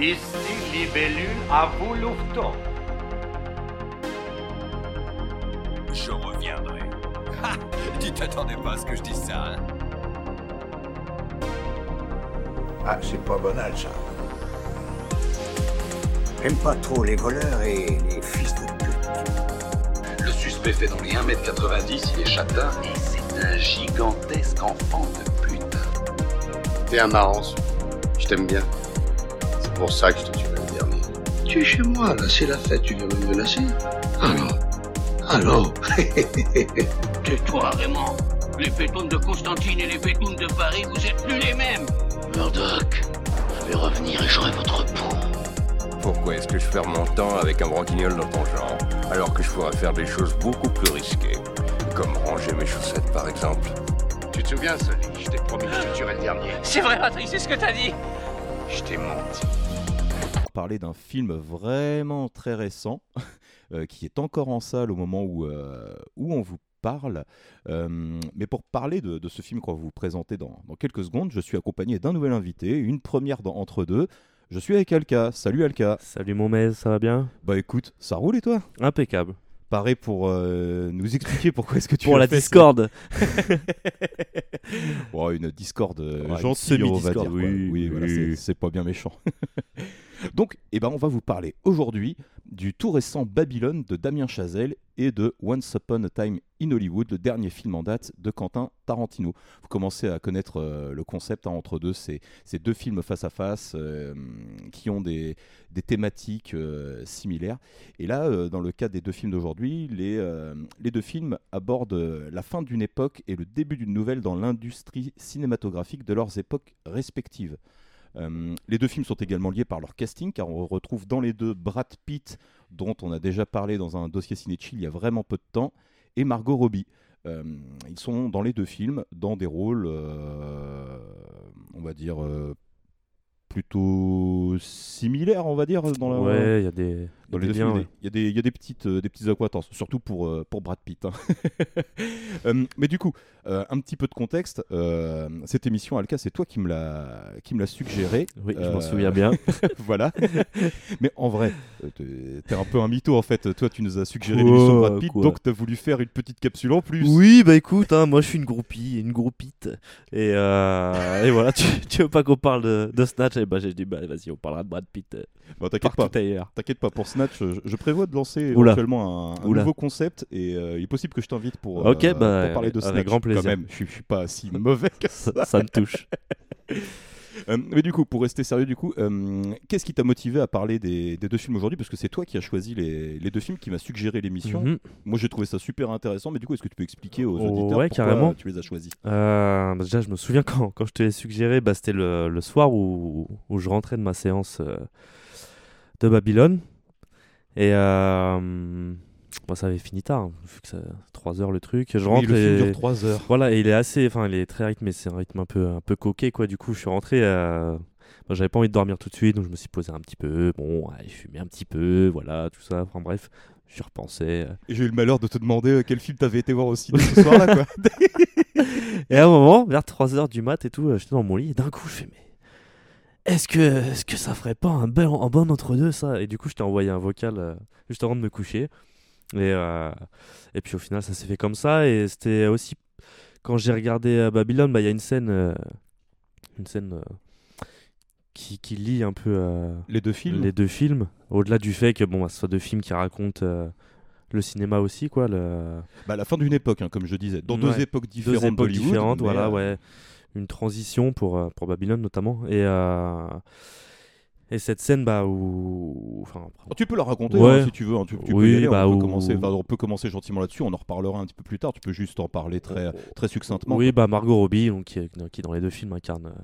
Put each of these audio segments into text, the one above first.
Ici Libellule à vous. Je reviendrai. Ha Tu t'attendais pas à ce que je dise ça, hein? Ah, c'est pas banal, ça. J'aime pas trop les voleurs et les fils de pute. Le suspect fait dans les 1m90, il est châtain et c'est un gigantesque enfant de pute. T'es un marrant, je t'aime bien. C'est pour ça que je te tuerai le dernier. Tu es chez moi, là, c'est la fête, tu viens me menacer Alors Alors Tais-toi, Raymond. Les pétounes de Constantine et les pétounes de Paris, vous êtes plus les mêmes. Murdoch, je vais revenir et j'aurai votre peau. Pourquoi est-ce que je perds mon temps avec un branquignol dans ton genre, alors que je pourrais faire des choses beaucoup plus risquées Comme ranger mes chaussettes, par exemple? Tu te souviens, Sully Je t'ai promis que je te tuerais le dernier. C'est vrai, Patrick, c'est ce que t'as dit. Je t'ai menti. Parler d'un film vraiment très récent euh, qui est encore en salle au moment où, euh, où on vous parle. Euh, mais pour parler de, de ce film qu'on va vous présenter dans, dans quelques secondes, je suis accompagné d'un nouvel invité, une première dans, entre deux. Je suis avec Alka. Salut Alka. Salut mon ça va bien? Bah écoute, ça roule et toi? Impeccable. Pareil pour euh, nous expliquer pourquoi est-ce que tu Pour as la discorde. Bon, une discorde Ouais, gentille, on va dire. oui, Oui, voilà, oui. c'est pas bien méchant. Donc, eh ben, on va vous parler aujourd'hui du tout récent Babylone de Damien Chazelle et de Once Upon a Time in Hollywood, le dernier film en date de Quentin Tarantino. Vous commencez à connaître euh, le concept hein, entre deux, ces, ces deux films face à face euh, qui ont des, des thématiques euh, similaires. Et là, dans le cas des deux films d'aujourd'hui, les, les deux films abordent la fin d'une époque et le début d'une nouvelle dans l'industrie cinématographique de leurs époques respectives. Euh, les deux films sont également liés par leur casting, car on retrouve dans les deux Brad Pitt, dont on a déjà parlé dans un dossier Ciné il y a vraiment peu de temps, et Margot Robbie. Euh, ils sont dans les deux films dans des rôles, euh, on va dire, plutôt similaires, on va dire, dans Ouais, il y a des, dans les liens, films, ouais. il y a des, il y a des petites, euh, des petites acquaintances, surtout pour, euh, pour Brad Pitt. hein. Euh, mais du coup, euh, un petit peu de contexte. euh, cette émission, Alka, c'est toi qui me l'as qui me l'a suggéré. Oui, je Euh, m'en souviens bien. voilà. mais en vrai, euh, t'es t'es un peu un mytho en fait. Toi, tu nous as suggéré Quoi, l'émission Brad Pitt, quoi. donc t'as voulu faire une petite capsule en plus. Oui, bah écoute, hein, moi je suis une groupie, une groupite. Et, euh, et voilà, tu, tu veux pas qu'on parle de, de Snatch? Et bah j'ai dit, bah vas-y, on parlera de Brad Pitt euh, Bon, t'inquiète pas. partout ailleurs. T'inquiète pas, pour Je, je prévois de lancer Oula. éventuellement un, nouveau concept et euh, il est possible que je t'invite pour, euh, bah, pour parler de avec Snatch. grand plaisir. Quand même, je, suis- je suis pas si mauvais que ça. Ça, ça me touche. Euh, mais du coup, pour rester sérieux, du coup, euh, qu'est-ce qui t'a motivé à parler des, des deux films aujourd'hui? Parce que c'est toi qui as choisi les, les deux films, qui m'a suggéré l'émission. Mhm. Moi, j'ai trouvé ça super intéressant, mais du coup, est-ce que tu peux expliquer aux auditeurs ouais, pourquoi carrément. tu les as choisis? Euh, bah déjà, je me souviens quand, quand je te l'ai suggéré, bah, c'était le, le soir où, où je rentrais de ma séance de Babylone. Et euh, ça avait fini tard, hein, vu que c'est 3 heures le truc. Je Oui, rentre le film dure 3 heures. Voilà, et il est assez, enfin, il est très rythmé, c'est un rythme un peu, un peu coquet, quoi. Du coup, je suis rentré, euh, bah, j'avais pas envie de dormir tout de suite, donc je me suis posé un petit peu, bon, allez, je fumais un petit peu, voilà, tout ça. Enfin bref, j'y repensais. euh. Et j'ai eu le malheur de te demander quel film t'avais été voir aussi ce soir-là, quoi. Et à un moment, vers 3h du mat et tout, j'étais dans mon lit, et d'un coup, je fais, mais est-ce que, est-ce que ça ferait pas un, bel, un bon entre-deux, ça? Et du coup, je t'ai envoyé un vocal euh, juste avant de me coucher. Et, euh, et puis au final, ça s'est fait comme ça. Et c'était aussi, quand j'ai regardé euh, Babylone, bah, il y a une scène, une scène qui, qui lie un peu euh, Les deux films les deux films. Au-delà du fait que bon, bah, ce soit deux films qui racontent euh, le cinéma aussi, quoi. Le... bah, La fin d'une époque, hein, comme je disais. Dans deux époques deux différentes époques d'Hollywood, différentes, voilà, euh, ouais. Une transition pour, euh, pour Babylone notamment. Et, euh, et cette scène, bah, où. Enfin, Oh, Tu peux la raconter Ouais. hein, si tu veux. hein, tu, tu peux y aller, bah, on, peut commencer, enfin, on peut commencer gentiment là-dessus. On en reparlera un petit peu plus tard. Tu peux juste en parler très, très succinctement. Oui, bah Margot Robbie, donc, qui, qui dans les deux films incarne, euh,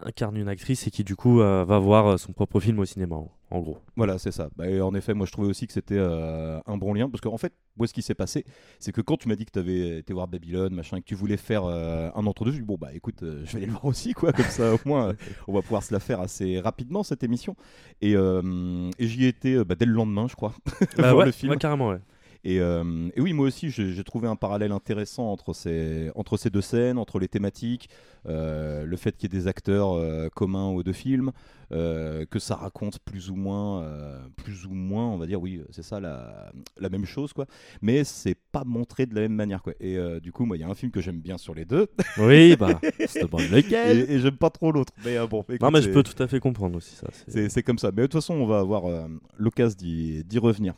incarne une actrice et qui du coup euh, va voir euh, son propre film au cinéma, en, gros. Voilà, c'est ça. Bah, et en effet, moi je trouvais aussi que c'était euh, un bon lien. Parce qu'en fait, moi ce qui s'est passé, c'est que quand tu m'as dit que tu avais été voir Babylone, machin, et que tu voulais faire euh, un entre-deux, je me bon, bah écoute, je vais aller le voir aussi, quoi. Comme ça, au moins, on va pouvoir se la faire assez rapidement, cette émission. Et, et j'y étais bah, dès le lendemain, je crois. Bah voir ouais, le film. ouais, carrément, ouais. Et, euh, et oui, moi aussi, j'ai trouvé un parallèle intéressant entre ces, entre ces deux scènes, entre les thématiques, euh, le fait qu'il y ait des acteurs euh, communs aux deux films, que ça raconte plus ou moins, plus ou moins, on va dire, oui, c'est ça la, la même chose, quoi. Mais c'est pas montré de la même manière, quoi. Et du coup, moi, il y a un film que j'aime bien sur les deux, Oui, bah, c'est bon, lequel et, et j'aime pas trop l'autre. Mais bon, Non, écoute, mais je peux tout à fait comprendre aussi ça. c'est- comme ça. Mais de toute façon, on va avoir l'occasion d'y revenir.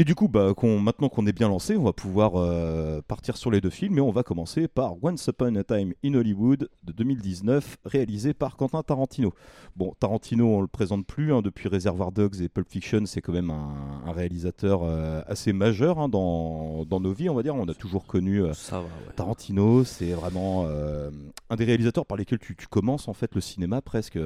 Et du coup, bah, qu'on- maintenant qu'on est bien lancé, on va pouvoir euh, partir sur les deux films. Et on va commencer par Once Upon a Time in Hollywood de 2019, réalisé par Quentin Tarantino. Bon, Tarantino, on le présente plus. hein, depuis Reservoir Dogs et Pulp Fiction, c'est quand même un, un réalisateur euh, assez majeur hein, dans, dans nos vies, on va dire. On a toujours connu euh, Ça va, ouais. Tarantino, c'est vraiment un des réalisateurs par lesquels tu, tu commences en fait le cinéma presque.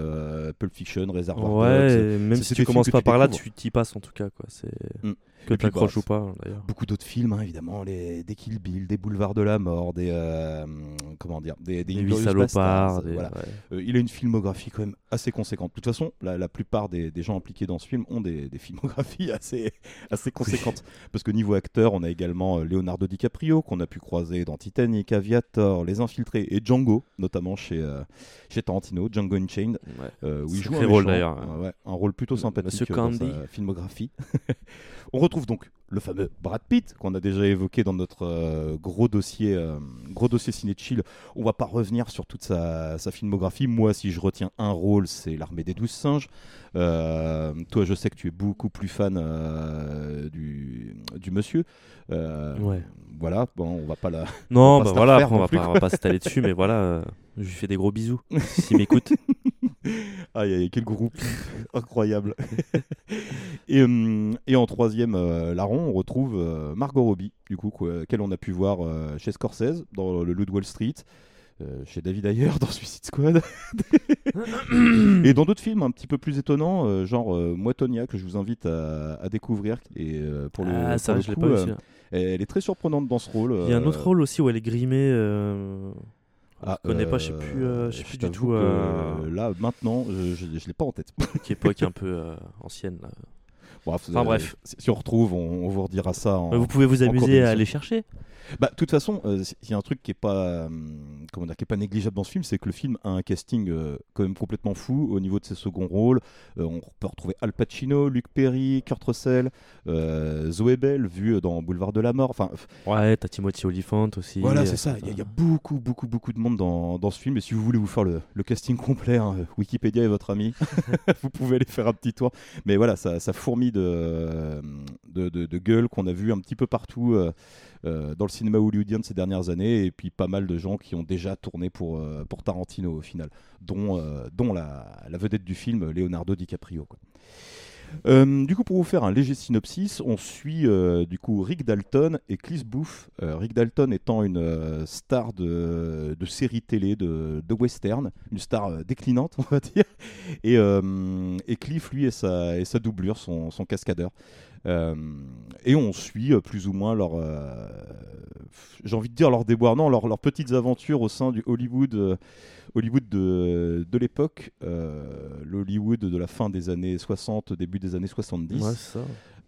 Pulp Fiction, Reservoir Dogs. Ouais, et même si tu commences pas par là, tu t'y passes en tout cas. quoi. C'est Mm. Que t'accroches bah, ou pas, hein, d'ailleurs. Beaucoup d'autres films, hein, évidemment, les, des Kill Bill, des Boulevards de la Mort, des euh, comment dire, des, des salopards. Des- voilà. ouais. Euh, il a une filmographie quand même assez conséquente. De toute façon, la, la plupart des, gens impliqués dans ce film ont des, filmographies assez, assez conséquentes. Parce que niveau acteur, on a également euh, Leonardo DiCaprio, qu'on a pu croiser dans Titanic, Aviator, Les Infiltrés et Django, notamment chez, euh, chez Tarantino, Django Unchained, Ouais. euh, où il joue un rôle, méchant, d'ailleurs. euh, ouais, un rôle plutôt sympathique Monsieur dans sa filmographie. on retrouve donc le fameux Brad Pitt qu'on a déjà évoqué dans notre euh, gros dossier, euh, gros dossier ciné chill. On va pas revenir sur toute sa, sa filmographie. Moi, si je retiens un rôle, c'est l'armée des douze singes. Euh, toi, je sais que tu es beaucoup plus fan euh, du, du monsieur. Ouais. Voilà, bon, on va pas la. Non, va pas bah voilà, on va pas, on va pas s'étaler dessus, mais voilà, je lui fais des gros bisous s'il m'écoute. Aïe, aïe, quel groupe incroyable. et, hum, et en troisième euh, larron, on retrouve euh, Margot Robbie, du coup, qu'elle on a pu voir euh, chez Scorsese dans Le Loup de Wall Street, euh, chez David Ayer dans Suicide Squad, et dans d'autres films un petit peu plus étonnants, euh, genre euh, Moi Tonya, que je vous invite à, à découvrir. Et euh, pour le, ah, ça, pour le je l'ai coup, pas vu. euh, elle est très surprenante dans ce rôle. Il y a un euh, autre rôle aussi où elle est grimée. Ah, je connais pas, je sais euh, plus, euh, je sais plus du tout. euh, Là, maintenant, je, je, je l'ai pas en tête. Qui époque un peu ancienne. Là. Bref, Enfin, bref. si on retrouve, on, on vous redira ça. En... Vous pouvez vous amuser à aller chercher. Bah, de toute façon, euh, s'il y a un truc qui est pas, hum, comment dire, qui est pas négligeable dans ce film, c'est que le film a un casting euh, quand même complètement fou au niveau de ses seconds rôles. Euh, on peut retrouver Al Pacino, Luc Perry, Kurt Russell, Zoé Bell, vu dans Boulevard de la Mort. Enfin, Ouais, t'as Timothy Olyphant aussi. voilà, c'est ça. Il y, a- il y a beaucoup, beaucoup, beaucoup de monde dans, dans ce film. Et si vous voulez vous faire le, le casting complet, hein, Wikipédia est votre ami. vous pouvez aller faire un petit tour. Mais voilà, ça, ça fourmille de, de, de, de gueules qu'on a vu un petit peu partout euh, dans le cinéma hollywoodien de ces dernières années. Et puis pas mal de gens qui ont déjà tourné pour, euh, pour Tarantino au final, dont, euh, dont la, vedette du film, Leonardo DiCaprio. Du coup, pour vous faire un léger synopsis, on suit du coup Rick Dalton et Cliff Booth. Rick Dalton étant une star de, de série télé, de, de western, une star déclinante, on va dire. Et, et Cliff, lui, est sa, est sa doublure, son cascadeur. Euh, et on suit euh, plus ou moins leur, euh, j'ai envie de dire leur déboire, non, leurs leurs petites aventures au sein du Hollywood, euh, Hollywood de, de l'époque, euh, l'Hollywood de la fin des années 60, début des années 70. Ouais, ça.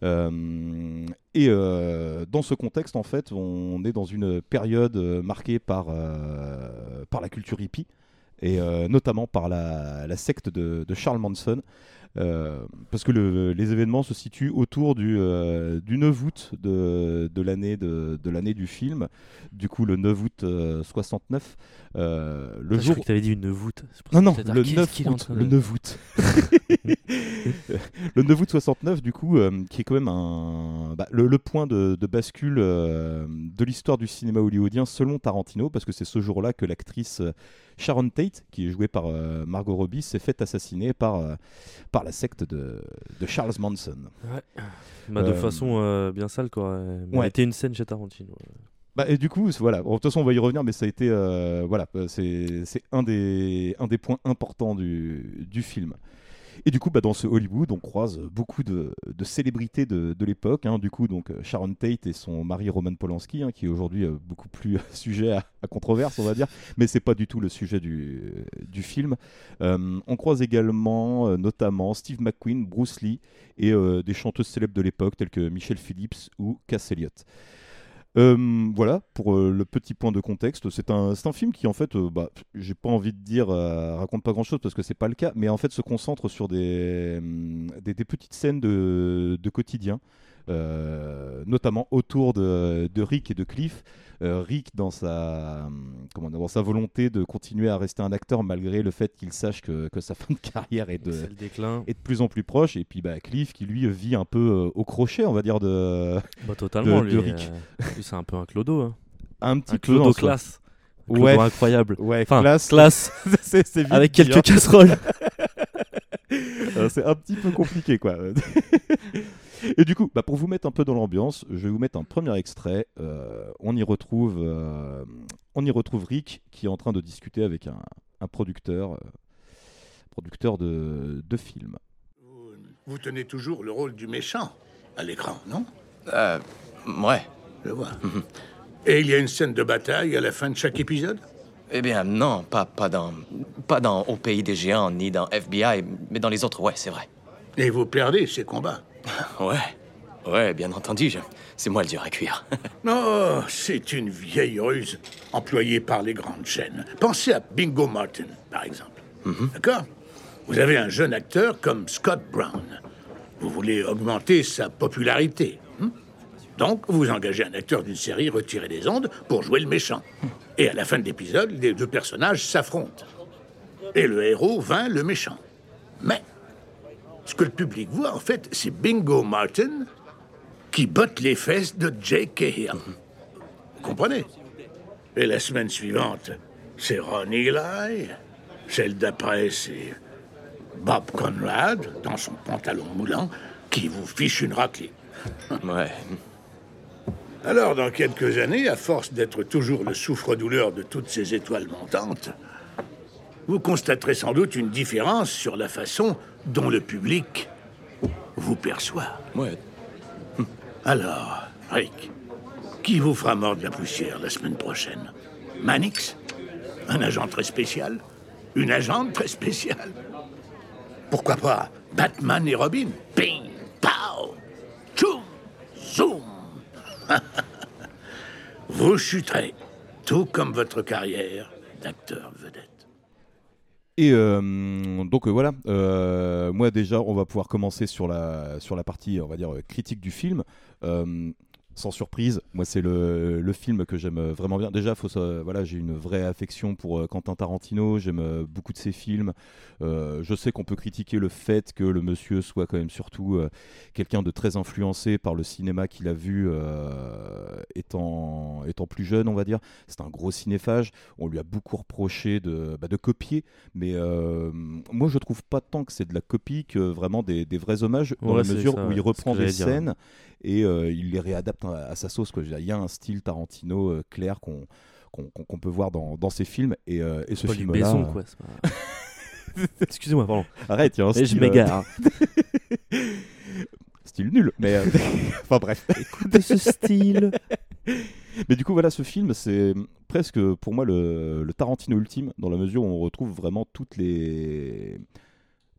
Euh, et dans ce contexte, en fait, on est dans une période marquée par, par la culture hippie, et notamment par la, la secte de, de Charles Manson. Euh, parce que le- les événements se situent autour du, euh, du 9 août de, de l'année de, de l'année du film, du coup le 9 août euh, 69, euh, le Je jour croyais que t'avais dit une voûte. C'est pour non, ça non, le là, qu'est-ce 9 qu'il est en août. Le de- 9 août. le 9 août 69, du coup, euh, qui est quand même un, bah, le, le point de, de bascule euh, de l'histoire du cinéma hollywoodien selon Tarantino, parce que c'est ce jour-là que l'actrice euh, Sharon Tate, qui est jouée par euh, Margot Robbie, s'est faite assassiner par, euh, par la secte de, de Charles Manson. Bah, de Euh, façon bien sale, quoi. Mais ouais. était une scène chez Tarantino. Bah, et du coup, voilà. Bon, de toute façon, on va y revenir, mais ça a été, voilà, c'est c'est un des, un des points importants du, du film. Et du coup, bah, dans ce Hollywood, on croise beaucoup de, célébrités de, l'époque. hein. Du coup, donc euh, Sharon Tate et son mari Roman Polanski, hein, qui est aujourd'hui euh, beaucoup plus sujet à, controverse, on va dire. Mais c'est pas du tout le sujet du, film. Euh, on croise également, euh, notamment, Steve McQueen, Bruce Lee et euh, des chanteuses célèbres de l'époque telles que Michelle Phillips ou Cass Elliot. Euh, voilà pour euh, le petit point de contexte. C'est un, un film qui en fait, euh, bah, j'ai pas envie de dire euh, raconte pas grand chose parce que c'est pas le cas, mais en fait se concentre sur des, hum, des, des petites scènes de, de quotidien, notamment autour de, de Rick et de Cliff. Euh, Rick dans sa, comment, dans sa volonté de continuer à rester un acteur malgré le fait qu'il sache que, que sa fin de carrière est de, déclin. est de plus en plus proche. Et puis bah, Cliff qui lui vit un peu euh, au crochet, on va dire, de, Bah, totalement, de lui. Rick. euh, c'est un peu un clodo. Hein. un petit Un clodo soi. classe. Clodo Ouais. incroyable. Ouais, Enfin, classe. classe, c'est, c'est vite avec dit, quelques casseroles. Euh, c'est un petit peu compliqué, quoi. Et du coup, bah, pour vous mettre un peu dans l'ambiance, je vais vous mettre un premier extrait. Euh, on y retrouve, euh, on y retrouve Rick qui est en train de discuter avec un, un producteur, euh, producteur de, de films. Vous tenez toujours le rôle du méchant à l'écran, non? Euh, ouais. Je vois. Et il y a une scène de bataille à la fin de chaque épisode? Eh bien, non, pas, pas dans. Pas dans Au pays des géants, ni dans FBI, mais dans les autres, ouais, c'est vrai. Et vous perdez ces combats Ouais. Ouais, bien entendu, je- c'est moi le dur à cuire. Oh, c'est une vieille ruse employée par les grandes chaînes. Pensez à Bingo Martin, par exemple. D'accord? Vous avez un jeune acteur comme Scott Brown. Vous voulez augmenter sa popularité. hmm Donc, vous engagez un acteur d'une série retiré des ondes pour jouer le méchant. Et à la fin de l'épisode, les deux personnages s'affrontent. Et le héros vainc le méchant. Mais, ce que le public voit, en fait, c'est Bingo Martin qui botte les fesses de Jake Cahill. Vous comprenez? Et la semaine suivante, c'est Ron Eli. Celle d'après, c'est Bob Conrad, dans son pantalon moulant, qui vous fiche une raclée. ouais. Alors, dans quelques années, à force d'être toujours le souffre-douleur de toutes ces étoiles montantes, vous constaterez sans doute une différence sur la façon dont le public vous perçoit. Ouais. Alors, Rick, qui vous fera mordre la poussière la semaine prochaine? Manix? Un agent très spécial? Une agente très spéciale? Pourquoi pas Batman et Robin? Ping, pow, tchoum, zoom Vous chuterez, tout comme votre carrière d'acteur vedette. Et euh, donc euh, voilà, euh, moi déjà, on va pouvoir commencer sur la, sur la partie, on va dire, critique du film. Sans surprise, moi c'est le, le film que j'aime vraiment bien. Déjà, faut, ça- voilà, j'ai une vraie affection pour euh, Quentin Tarantino, j'aime euh, beaucoup de ses films. Euh, je sais qu'on peut critiquer le fait que le monsieur soit quand même surtout quelqu'un de très influencé par le cinéma qu'il a vu étant, étant plus jeune, on va dire. C'est un gros cinéphage. On lui a beaucoup reproché de, bah, de copier, mais moi je trouve pas tant que c'est de la copie que vraiment des, des vrais hommages, dans Ouais, la mesure ça, où il reprend des dire. Et euh, il les réadapte à, à sa sauce. quoi. Il y a un style Tarantino euh, clair qu'on peut voir dans, dans ses films et, euh, et ce film-là. Pas- Excusez-moi, pardon. Arrête, il y a un Mais je style, m'égare. hein. style nul, mais euh, enfin bref. Écoutez ce style. Mais du coup, voilà, ce film, c'est presque pour moi le, le Tarantino ultime, dans la mesure où on retrouve vraiment toutes les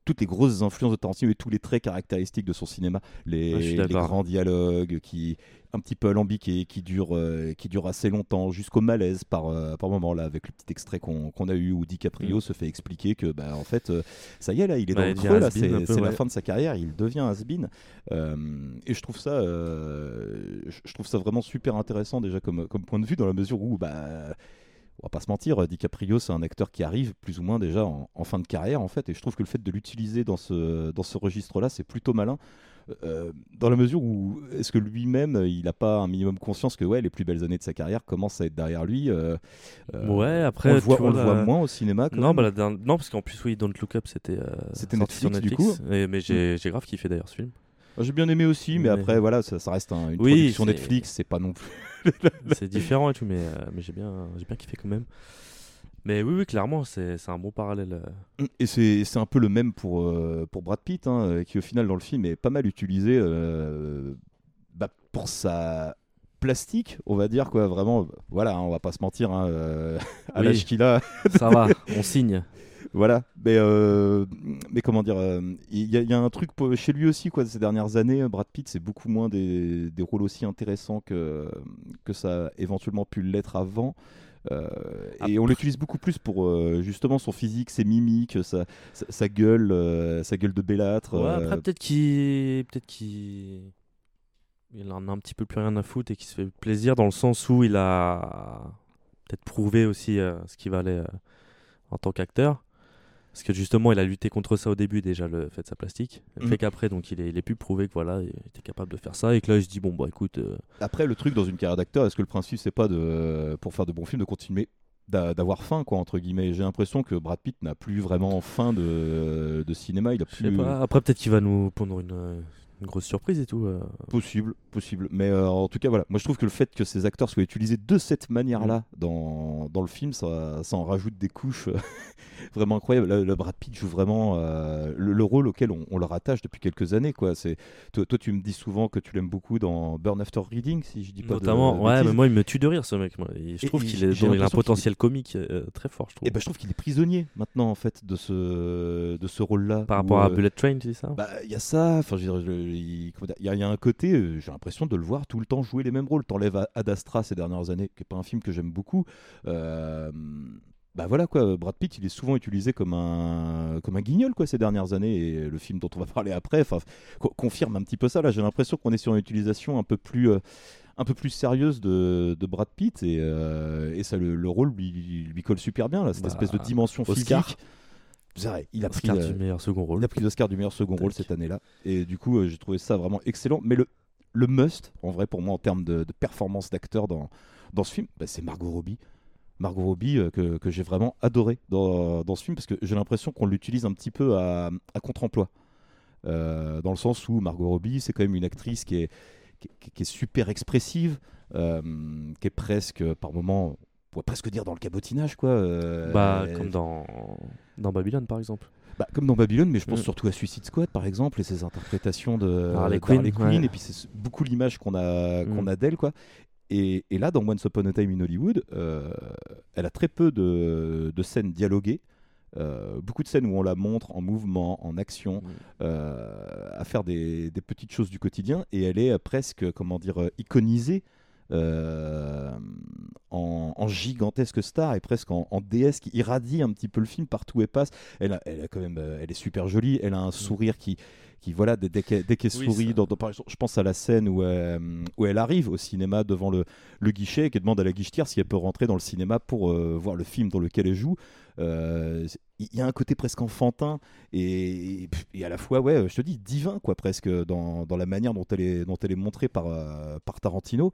toutes les grosses influences de Tarantino et tous les traits caractéristiques de son cinéma, les, d'accord. grands dialogues qui un petit peu alambiqués, qui durent euh, qui durent assez longtemps, jusqu'au malaise par euh, par moment là, avec le petit extrait qu'on a eu où DiCaprio Mm. se fait expliquer que bah en fait euh, ça y est là, il est dans le creux c'est la fin de sa carrière, il devient has-been. Et je trouve ça, je je trouve ça vraiment super intéressant déjà comme, comme point de vue dans la mesure où, bah, on va pas se mentir, DiCaprio c'est un acteur qui arrive plus ou moins déjà en, en fin de carrière en fait, et je trouve que le fait de l'utiliser dans ce, dans ce registre-là, c'est plutôt malin. euh, dans la mesure où est-ce que lui-même il n'a pas un minimum conscience que ouais les plus belles années de sa carrière commencent à être derrière lui euh, euh, Ouais, après, on le voit, tu on le vois, voit la- moins au cinéma Non, bah, la non, parce qu'en plus, oui, Don't Look Up, c'était euh, C'était sorti sur Netflix, du coup. Et- mais j'ai j'ai grave kiffé d'ailleurs ce film. j'ai bien aimé aussi mais, Mais- après voilà ça, ça reste un- une Oui, production Netflix c'est pas non plus C'est différent et tout, mais, euh, mais j'ai bien, j'ai bien kiffé quand même. Mais oui, oui, clairement, c'est un bon parallèle. euh. Et c'est un peu le même pour, euh, pour Brad Pitt, hein, qui au final dans le film est pas mal utilisé euh, bah, pour sa plastique, on va dire quoi. Vraiment, voilà, hein, on va pas se mentir, hein, à Oui. l'âge qu'il a. Ça va, on signe. Voilà, mais, euh, mais comment dire, euh, il y, a- il y a un truc chez lui aussi, quoi, ces dernières années, Brad Pitt, c'est beaucoup moins des, des rôles aussi intéressants que, que ça a éventuellement pu l'être avant. Euh, et on l'utilise beaucoup plus pour euh, justement son physique, ses mimiques, sa, sa, sa gueule, euh, sa gueule de bellâtre. Ouais, après, peut-être qu'il peut-être qu'il il en a un petit peu plus rien à foutre et qu'il se fait plaisir dans le sens où il a peut-être prouvé aussi ce qu'il valait en tant qu'acteur. Parce que justement, il a lutté contre ça au début déjà, le fait de sa plastique. Le Mhm. fait qu'après, donc, il ait, il ait pu prouver que voilà, il était capable de faire ça et que là, il se dit bon bah écoute, euh, Après, le truc dans une carrière d'acteur, est-ce que le principe, c'est pas de, pour faire de bons films, de continuer d'a- d'avoir faim, quoi, entre guillemets? J'ai l'impression que Brad Pitt n'a plus vraiment faim de, de cinéma. Il a plus. pas. Après, peut-être qu'il va nous pondre une, une grosse surprise et tout. euh. Possible, possible. Mais euh, en tout cas, voilà. Moi, je trouve que le fait que ces acteurs soient utilisés de cette manière-là Mm. dans, dans le film, ça, ça en rajoute des couches euh, vraiment incroyables. Le, le Brad Pitt joue vraiment le, le rôle auquel on, on le rattache depuis quelques années. Quoi. Toi, toi, tu me dis souvent que tu l'aimes beaucoup dans Burn After Reading, si je dis pas de Notamment, ouais, mais moi, il me tue de rire ce mec. Moi. Et je trouve qu'il il a un potentiel comique euh, très fort, je trouve. Et ben, je trouve qu'il est prisonnier maintenant, en fait, de ce, de ce rôle-là. Par où, rapport à Bullet Train, tu dis ça? Bah, il y a ça. Enfin, je veux dire, je- il y, a- il y a un côté, euh, j'ai l'impression de le voir tout le temps jouer les mêmes rôles. T'enlèves Ad Astra ces dernières années, qui est pas un film que j'aime beaucoup. Euh, bah voilà quoi, Brad Pitt, il est souvent utilisé comme un comme un guignol quoi ces dernières années et le film dont on va parler après, enfin confirme un petit peu ça. Là, j'ai l'impression qu'on est sur une utilisation un peu plus euh, un peu plus sérieuse de, de Brad Pitt et, euh, et ça le, le rôle lui, lui colle super bien là, cette Bah, espèce de dimension Oscar. physique. C'est vrai, il a pris Oscar euh, du meilleur second rôle. il a pris l'Oscar du meilleur second rôle cette année-là. Et du coup, euh, j'ai trouvé ça vraiment excellent. Mais le, le must, en vrai, pour moi, en termes de, de performance d'acteur dans, dans ce film, bah, c'est Margot Robbie. Margot Robbie, euh, que, que j'ai vraiment adoré dans, dans ce film, parce que j'ai l'impression qu'on l'utilise un petit peu à, à contre-emploi. Euh, dans le sens où Margot Robbie, c'est quand même une actrice qui est, qui, est super expressive, euh, qui est presque, par moments, pourrait presque dire dans le cabotinage, quoi. euh, Bah, comme dans, dans Babylone, par exemple. bah, comme dans Babylone, mais je pense Mm. surtout à Suicide Squad par exemple et ses interprétations de Harley d'Harley Quinn, ouais. et puis c'est beaucoup l'image qu'on a qu'on Mm. a d'elle quoi. Et, et là, dans Once Upon a Time in Hollywood, euh, elle a très peu de, de scènes dialoguées. Euh, beaucoup de scènes où on la montre en mouvement, en action, Mm. euh, à faire des, des petites choses du quotidien, et elle est presque, comment dire, iconisée euh, en, en gigantesque star et presque en, en déesse qui irradie un petit peu le film partout elle passe. Elle, a, elle a quand même, euh, elle est super jolie. Elle a un sourire qui, qui voilà, dès, dès qu'elle Oui, sourit, dans, dans- je pense à la scène où, euh, où elle arrive au cinéma devant le, le guichet et qu'elle demande à la guichetière si elle peut rentrer dans le cinéma pour euh, voir le film dans lequel elle joue. Il y a un côté presque enfantin et, et à la fois, ouais, je te dis, divin, quoi, presque, dans, dans la manière dont elle est, dont elle est montrée par, par Tarantino.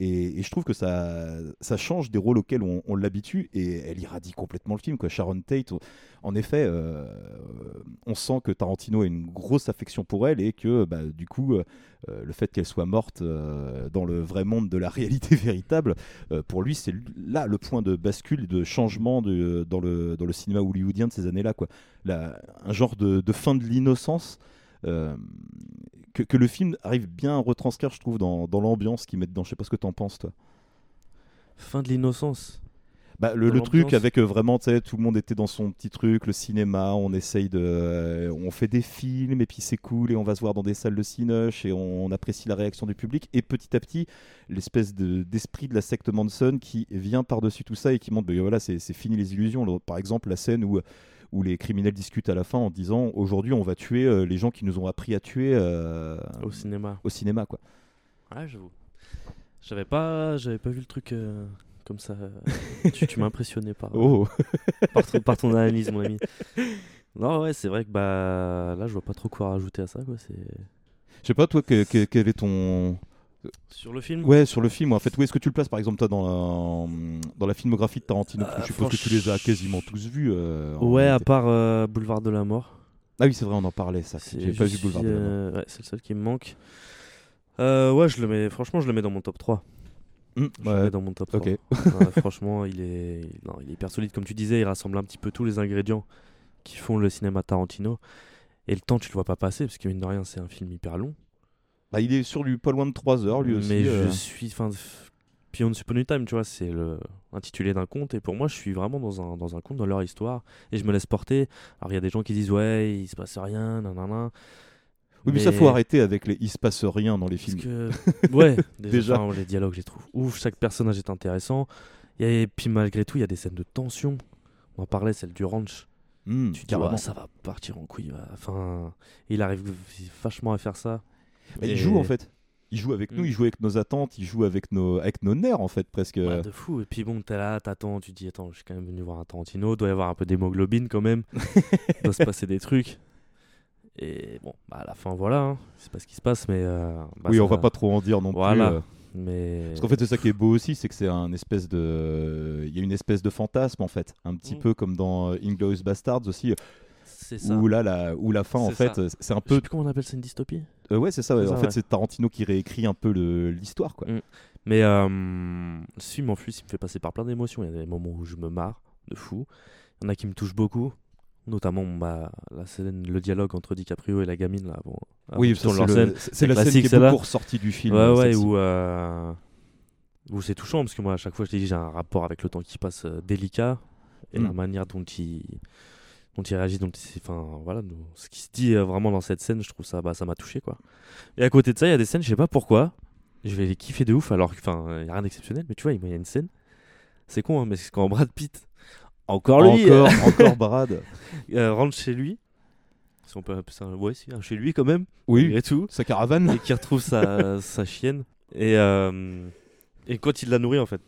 Et, je trouve que ça, change des rôles auxquels on, l'habitue et elle irradie complètement le film. Quoi. Sharon Tate, en effet, euh, on sent que Tarantino a une grosse affection pour elle et que bah, du coup, euh, euh, le fait qu'elle soit morte dans le vrai monde de la réalité véritable, pour lui, c'est là le point de bascule, de changement dans, le, cinéma hollywoodien de ces années-là. un genre de, fin de l'innocence. Que, que le film arrive bien à retranscrire, je trouve, dans, dans l'ambiance qu'il met dedans. Je sais pas ce que t'en penses, toi. Fin de l'innocence. Bah, le, Dans le truc avec euh, vraiment, tu sais, tout le monde était dans son petit truc, le cinéma, on essaye de. euh, on fait des films et puis c'est cool et on va se voir dans des salles de cinoche et on, on apprécie la réaction du public. Et petit à petit, l'espèce de- d'esprit de la secte Manson qui vient par-dessus tout ça et qui montre, bah, voilà, c'est fini les illusions. Par exemple, la scène où, où les criminels discutent à la fin en disant aujourd'hui on va tuer euh, les gens qui nous ont appris à tuer euh, Au cinéma. au cinéma, quoi. Ouais, j'avoue. J'avais pas, j'avais pas vu le truc euh, comme ça. tu tu m'as impressionné par, Oh par, ton, par ton analyse, mon ami. Non, ouais, c'est vrai que bah là, je vois pas trop quoi rajouter à ça. Quoi. C'est... Je sais pas, toi, que- que- quel est ton. Sur le film Ouais, sur le film, en fait, où est-ce que tu le places par exemple toi dans la, dans la filmographie de Tarantino Euh, Je suppose que tu les as quasiment tous vus. euh, Ouais, à part euh, Boulevard de la Mort. Ah oui, c'est vrai, on en parlait, ça. C'est- J'ai pas vu Boulevard de la Mort. ouais, c'est le seul qui me manque. Euh, ouais, je le mets, franchement, je le mets dans mon top 3. Mm, Je le ouais. mets dans mon top 3. Ok. Ouais, franchement, il est... Non, il est hyper solide. Comme tu disais, il rassemble un petit peu tous les ingrédients qui font le cinéma Tarantino. Et le temps, tu le vois pas passer, parce que mine de rien, c'est un film hyper long. Bah, il est sur du pas loin de 3 heures lui aussi. Mais euh. je suis. Enfin, puis Once Upon a Time, tu vois, c'est le intitulé d'un conte. Et pour moi, je suis vraiment dans un, dans un conte, dans leur histoire. Et je me laisse porter. Alors, il y a des gens qui disent, ouais, il se passe rien, nanana. Oui, mais, ça faut arrêter avec les il se passe rien dans les Parce films. que, ouais, déjà, Déjà. enfin, les dialogues, je les trouve ouf. Chaque personnage est intéressant. Et puis, malgré tout, il y a des scènes de tension. On en parlait, celle du ranch. Mm, tu te dis, ouais, ça va partir en couille. Enfin, il arrive vachement à faire ça. Bah, Et- Il joue en fait. Il joue avec nous, Mm. il joue avec nos attentes, il joue avec nos, avec nos nerfs en fait presque. Ouais, de fou. Et puis bon, t'es là, t'attends, tu te dis, attends, je suis quand même venu voir un Tarantino, doit y avoir un peu d'hémoglobine quand même, doit se passer des trucs. Et bon, bah à la fin, voilà, hein. c'est pas ce qui se passe, mais. euh, bah, oui, on va pas trop en dire non Voilà. plus. euh. Mais. Parce qu'en fait, c'est ça qui est beau aussi, c'est que c'est un espèce de, il y a une espèce de fantasme en fait, un petit Mm. peu comme dans Inglorious Bastards aussi, ça. où là, la, où la fin en fait, ça. c'est un Je sais peu, plus comment on appelle ça, une dystopie Euh, ouais, c'est ça. ouais. En ça, fait, ouais. c'est Tarantino qui réécrit un peu l'histoire quoi. Mm. Mais euh, ce film, en plus, il me fait passer par plein d'émotions. Il y a des moments où je me marre de fou. Il y en a qui me touchent beaucoup. Notamment bah, la scène, le dialogue entre DiCaprio et la gamine. Là, Oui, c'est leur le- scène. c'est la scène classique, qui est beaucoup ressortie du film. Ouais, euh, ouais, où, euh, où c'est touchant parce que moi, à chaque fois, je te dis, j'ai un rapport avec le temps qui passe euh, délicat et Mm. la manière dont il, dont il réagit, dont il, enfin, voilà, ce qui se dit euh, vraiment dans cette scène, je trouve ça, bah, ça m'a touché quoi. Et à côté de ça, il y a des scènes, je sais pas pourquoi, je vais les kiffer de ouf, alors enfin, il y a rien d'exceptionnel, mais tu vois, il y a une scène, c'est con, hein, mais c'est quand Brad Pitt, encore lui, Encore, encore Brad. euh, rentre chez lui. Si on peut appeler ça, ouais, si, un chez lui quand même. Oui, et tout sa caravane. et qui retrouve sa, sa chienne. Et, euh, et quand il la nourrit, en fait.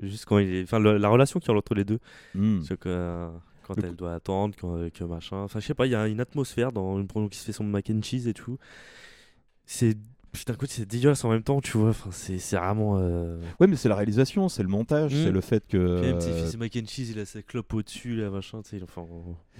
Juste quand il est. Enfin, le- la relation qu'il y a entre les deux. Mm. C'est que. Euh, quand Le elle doit attendre, quand, que machin. Enfin, je sais pas, il y a une atmosphère dans une pendant qu'il se fait son mac and cheese et tout. C'est. Putain, écoute, c'est dégueulasse en même temps, tu vois. Enfin, c'est c'est vraiment. euh, Ouais, mais c'est la réalisation, c'est le montage, c'est le fait que. Puis même, euh, ses mac and cheese, il a sa clope au-dessus, là, machin, tu sais. Enfin,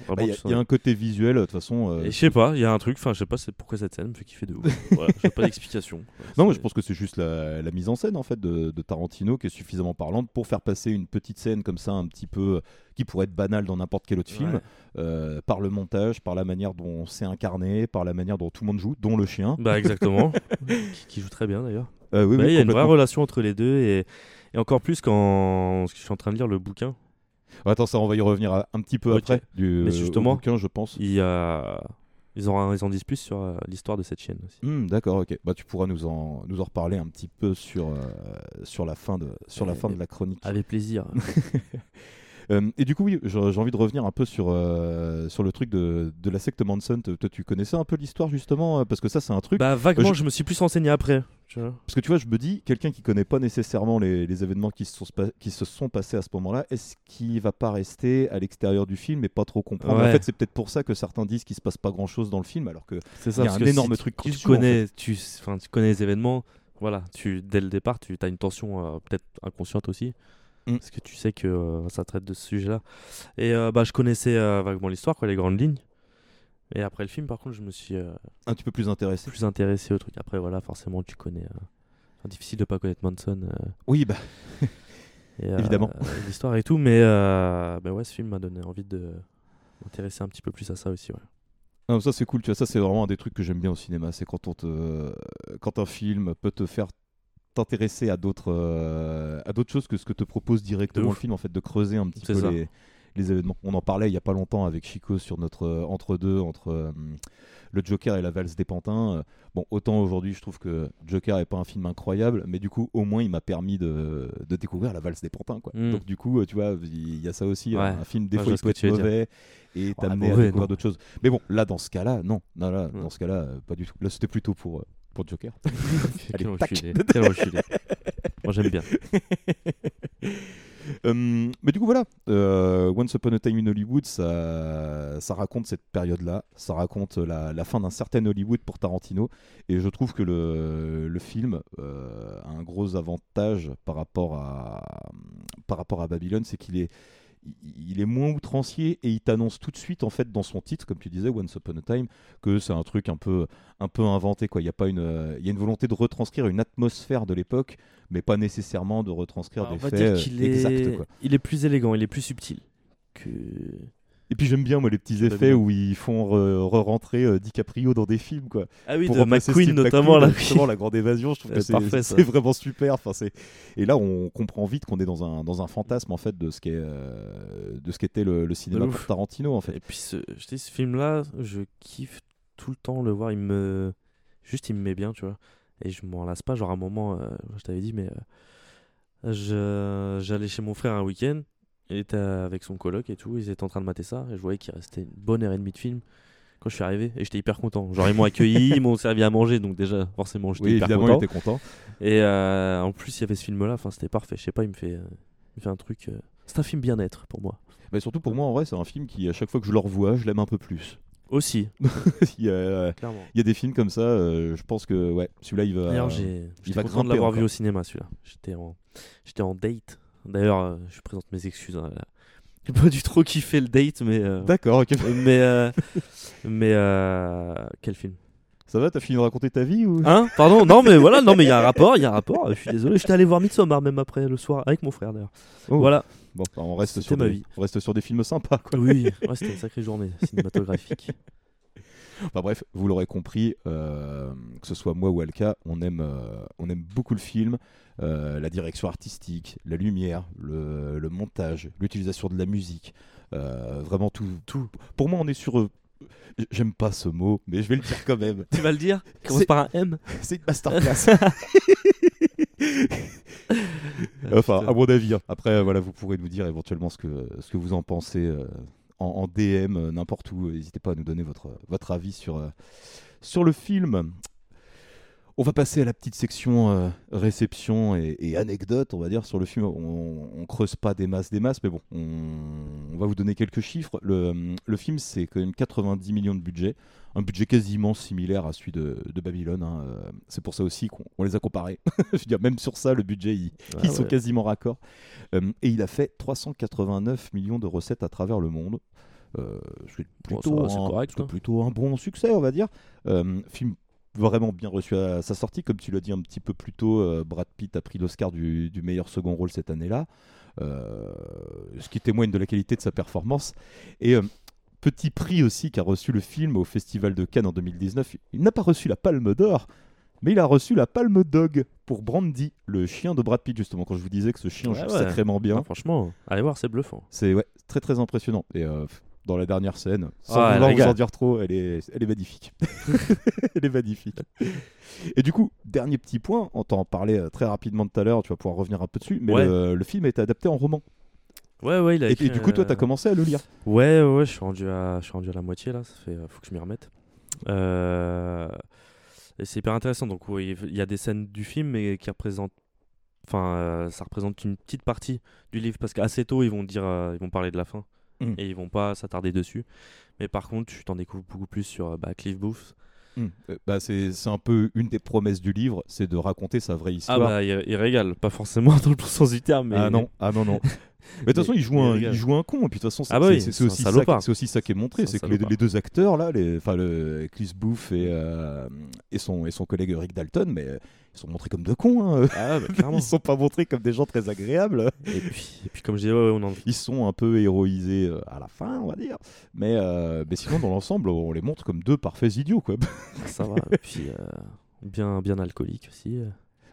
bah, Il y, a- y un côté visuel, de toute façon. euh, Et je sais pas, il y a un truc, enfin, je sais pas c'est pourquoi cette scène me fait kiffer de ouf. voilà, j'ai pas d'explication. Non, mais C'est- je pense que c'est juste la, la mise en scène en fait de, de Tarantino qui est suffisamment parlante pour faire passer une petite scène comme ça, un petit peu qui pourrait être banale dans n'importe quel autre film, Ouais. euh, par le montage, par la manière dont c'est incarné, par la manière dont tout le monde joue, dont le chien. Bah exactement, qui, qui joue très bien d'ailleurs. Euh, oui, Bah, oui, il y a une vraie relation entre les deux et, et encore plus quand je suis en train de lire le bouquin. Attends, ça, on va y revenir à- un petit peu après du Mais justement, bouquin, je pense. Il y a ils en ils en disent plus sur euh, l'histoire de cette chienne aussi. Hmm, D'accord, ok. Bah, tu pourras nous en, nous en reparler un petit peu sur, euh, sur, la, fin de, sur la fin de la chronique. Avec plaisir. Euh, et du coup, oui, j'ai envie de revenir un peu sur, euh, sur le truc de, de la secte Manson. Toi, tu connaissais un peu l'histoire justement euh, Parce que ça, c'est un truc. bah vaguement, je- je... me suis plus renseigné après. Tu vois. Parce que tu vois, je me dis, quelqu'un qui connaît pas nécessairement les, les événements qui se, sont, qui se sont passés à ce moment-là, est-ce qu'il va pas rester à l'extérieur du film et pas trop comprendre? Ouais. En fait, c'est peut-être pour ça que certains disent qu'il se passe pas grand-chose dans le film, alors que C'est un que énorme si truc tu, tu cruciaux, en connais tu connais les événements. Voilà, tu dès le départ, tu as une tension euh, peut-être inconsciente aussi. Mm. Parce que tu sais que euh, ça traite de ce sujet-là. Et euh, bah, je connaissais euh, vaguement l'histoire, quoi, les grandes lignes. Et après le film, par contre, je me suis un petit peu plus intéressé. plus intéressé au truc. Après, voilà, forcément, tu connais. enfin, difficile de pas connaître Manson. Oui, bah. et, Évidemment. L'histoire et tout. Mais bah ouais, ce film m'a donné envie de m'intéresser un petit peu plus à ça aussi. Ouais. Non, ça c'est cool, tu vois, ça c'est vraiment un des trucs que j'aime bien au cinéma, c'est quand on te, quand un film peut te faire t'intéresser à d'autres, euh, à d'autres choses que ce que te propose directement le film, en fait, de creuser un petit peu ça. les, les événements. On en parlait il y a pas longtemps avec Chico sur notre euh, entre deux entre euh, le Joker et la valse des pantins. Euh, Bon, autant aujourd'hui je trouve que Joker est pas un film incroyable, mais du coup au moins il m'a permis de, de découvrir la valse des pantins, quoi. Mm. Donc du coup, tu vois, il y a ça aussi. Ouais. Un film des Ouais, fois il peut être dire. mauvais et Ouais, t'amener à mauvais, découvrir non. d'autres choses. Mais bon, là, dans ce cas-là, non. non là, Ouais. Dans ce cas-là, pas du tout. Là, c'était plutôt pour, pour Joker. Quel Allez, enculé. Quel enculé. Moi, j'aime bien. Euh, mais du coup, voilà. Euh, Once Upon a Time in Hollywood, ça, ça raconte cette période-là. Ça raconte la, la fin d'un certain Hollywood pour Tarantino. Et je trouve que le, le film euh, a un gros avantage par rapport à, par rapport à Babylone, c'est qu'il est il est moins outrancier et il t'annonce tout de suite en fait dans son titre, comme tu disais, Once Upon a Time, que c'est un truc un peu, un peu inventé. Quoi. Il y a pas une, euh, il y a une volonté de retranscrire une atmosphère de l'époque, mais pas nécessairement de retranscrire Bah, des faits euh, exacts. est... il est plus élégant, il est plus subtil. Que... Et puis j'aime bien moi les petits effets où ils font re- re-rentrer euh, DiCaprio dans des films quoi. Ah oui, Pour de McQueen notamment, là, oui. justement, la grande évasion, je trouve que C'est c'est parfait, ça. c'est vraiment super. Enfin, c'est et là on comprend vite qu'on est dans un dans un fantasme en fait de ce qu'est euh, de ce qu'était le, le cinéma pour. Tarantino en fait. Et puis ce, je dis, ce film-là, je kiffe tout le temps le voir. Il me, juste, il me met bien, tu vois. Et je m'en lasse pas. Genre à un moment, euh, je t'avais dit, mais euh, je- j'allais chez mon frère un week-end. Il était avec son coloc et tout. Ils étaient en train de mater ça. Et je voyais qu'il restait une bonne heure et demie de film. Quand je suis arrivé, et j'étais hyper content. Genre, ils m'ont accueilli, ils m'ont servi à manger, donc déjà, forcément, j'étais Oui, hyper évidemment, content. il était content. Et euh, en plus, il y avait ce film-là, enfin, c'était parfait. Je sais pas, il me fait, euh, il me fait un truc. euh, C'est un film bien-être pour moi. Mais surtout pour moi en vrai c'est un film qui à chaque fois que je le revois je l'aime un peu plus. Aussi. il, y a, il y a des films comme ça, euh, je pense que ouais celui-là il va. D'ailleurs, j'étais content de l'avoir vu au cinéma, celui-là. J'étais en, j'étais en date. D'ailleurs, euh, je présente mes excuses. hein. J'ai pas du trop kiffé le date, mais. euh, D'accord, ok. Mais. euh, mais. euh, quel film? Ça va, t'as fini de raconter ta vie ou? Hein? Pardon? Non, mais voilà, non, mais il y a un rapport, il y a un rapport. Je suis désolé. J'étais allé voir Midsommar même après le soir avec mon frère d'ailleurs. Oh. Voilà. Bon, on reste sur ma des, vie. on reste sur des films sympas quoi. Oui, ouais, c'était une sacrée journée cinématographique. Enfin bref, vous l'aurez compris, euh, que ce soit moi ou Alka, on aime, euh, on aime beaucoup le film, euh, la direction artistique, la lumière, le, le montage, l'utilisation de la musique, vraiment tout, tout. Pour moi, on est sur. J'aime pas ce mot, mais je vais le dire quand même. tu vas le dire? Commence C'est- par un M? C'est une masterclass. enfin, à mon avis. hein. Après, voilà, vous pourrez nous dire éventuellement ce que, ce que vous en pensez en, DM, euh, n'importe où. N'hésitez pas à nous donner votre, votre avis sur, euh, sur le film. On va passer à la petite section euh, réception et, et anecdote, on va dire, sur le film. On, on creuse pas des masses, des masses, mais bon, on, on va vous donner quelques chiffres. Le, le film, c'est quand même 90 millions de budget, un budget quasiment similaire à celui de, de Babylone. hein. Euh, C'est pour ça aussi qu'on on les a comparés. Je veux dire, même sur ça, le budget, ils, Ah ils sont quasiment raccords. Euh, et il a fait 389 millions de recettes à travers le monde. Euh, Bon, ça c'est un, correct, hein. plutôt un bon succès, on va dire. Euh, film vraiment bien reçu à sa sortie, comme tu l'as dit un petit peu plus tôt, euh, Brad Pitt a pris l'Oscar du, du meilleur second rôle cette année-là, euh, ce qui témoigne de la qualité de sa performance. Et euh, petit prix aussi qu'a reçu le film au Festival de Cannes en 2019, il n'a pas reçu la Palme d'Or, mais il a reçu la Palme Dog pour Brandy, le chien de Brad Pitt justement. Quand je vous disais que ce chien Ouais, joue ouais. sacrément bien, Ah, franchement, allez voir, c'est bluffant. c'est ouais, très très impressionnant. Et euh, dans la dernière scène, sans Ah, vouloir vous en dire trop, elle est, elle est magnifique. elle est magnifique. Et du coup, dernier petit point, on t'en parlait euh, très rapidement tout à l'heure, tu vas pouvoir revenir un peu dessus, mais le, le film a été adapté en roman. Ouais, ouais, il a Et, écrit, et du coup, toi, euh, t'as commencé à le lire. Ouais, ouais, je suis rendu à, je suis rendu à la moitié là. Ça fait, euh, faut que je m'y remette. Euh, et c'est hyper intéressant. Donc, il y a des scènes du film, mais qui représentent, enfin, euh, ça représente une petite partie du livre parce qu'assez tôt, ils vont dire, euh, ils vont parler de la fin Mm. et ils vont pas s'attarder dessus. Mais par contre, tu t'en découvres beaucoup plus sur euh, bah, Cliff Booth. Euh, bah, c'est un peu une des promesses du livre, c'est de raconter sa vraie Ah histoire. bah, il, il régale, pas forcément dans le bon sens du terme, mais Ah non, ah non, non. Mais de toute façon, il joue, un, il joue un con, et puis de toute façon, c'est Ah bah oui, c'est- aussi, ça qui- c'est aussi ça qui est montré, C'est que les, deux acteurs, là, les, le, Chris Booth et, euh, et, son, et son collègue Rick Dalton, mais ils sont montrés comme deux cons. hein. Ah bah, ils sont pas montrés comme des gens très agréables. Et puis, et puis comme je disais, ouais, ouais, on en... Ils sont un peu héroïsés euh, à la fin, on va dire. Mais, euh, mais sinon, dans l'ensemble, on les montre comme deux parfaits idiots, quoi. ça va. Et puis, euh, bien, bien alcoolique aussi.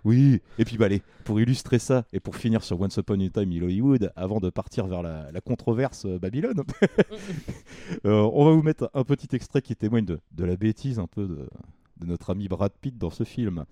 Oui, et puis bah, allez, pour illustrer ça et pour finir sur Once Upon a Time in Hollywood, avant de partir vers la, la controverse euh, Babylone, euh, on va vous mettre un petit extrait qui témoigne de, de la bêtise un peu de, de notre ami Brad Pitt dans ce film.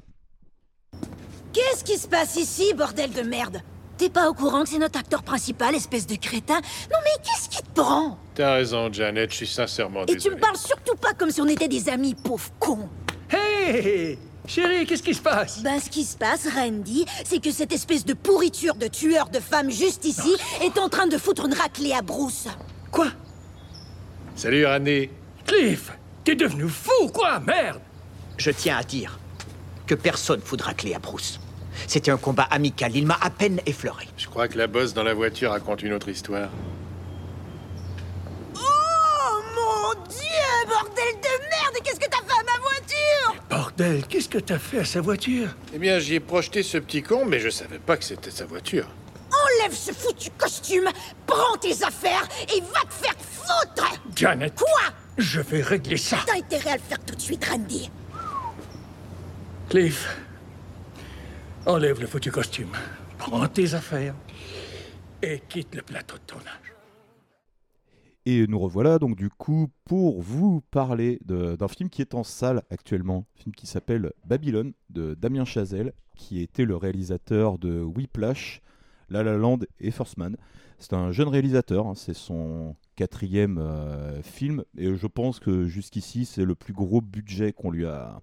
Qu'est-ce qui se passe ici, bordel de merde? T'es pas au courant que c'est notre acteur principal, espèce de crétin? Non mais qu'est-ce qui te prend? T'as raison, Janet, je suis sincèrement Et tu désolé. me parles surtout pas comme si on était des amis, pauvre con. Hé Chérie, qu'est-ce qui se passe? Ben, ce qui se passe, Randy, c'est que cette espèce de pourriture de tueur de femmes juste ici est en train de foutre une raclée à Bruce. Quoi? Salut, Randy. Cliff, t'es devenu fou, quoi Merde Je tiens à dire que personne fout de clé à Bruce. C'était un combat amical, il m'a à peine effleuré. Je crois que la bosse dans la voiture raconte une autre histoire. Oh mon dieu Bordel, qu'est-ce que t'as fait à sa voiture? Eh bien, j'y ai projeté ce petit con, mais je savais pas que c'était sa voiture. Enlève ce foutu costume, prends tes affaires et va te faire foutre Janet Quoi? Je vais régler ça T'as intérêt à le faire tout de suite, Randy. Cliff, enlève le foutu costume, prends tes affaires et quitte le plateau de tournage. Et nous revoilà donc du coup pour vous parler d'un film qui est en salle actuellement, un film qui s'appelle Babylone de Damien Chazelle, qui était le réalisateur de Whiplash, La La Land et First Man. C'est un jeune réalisateur, hein, c'est son quatrième euh, film, et je pense que jusqu'ici c'est le plus gros budget qu'on lui a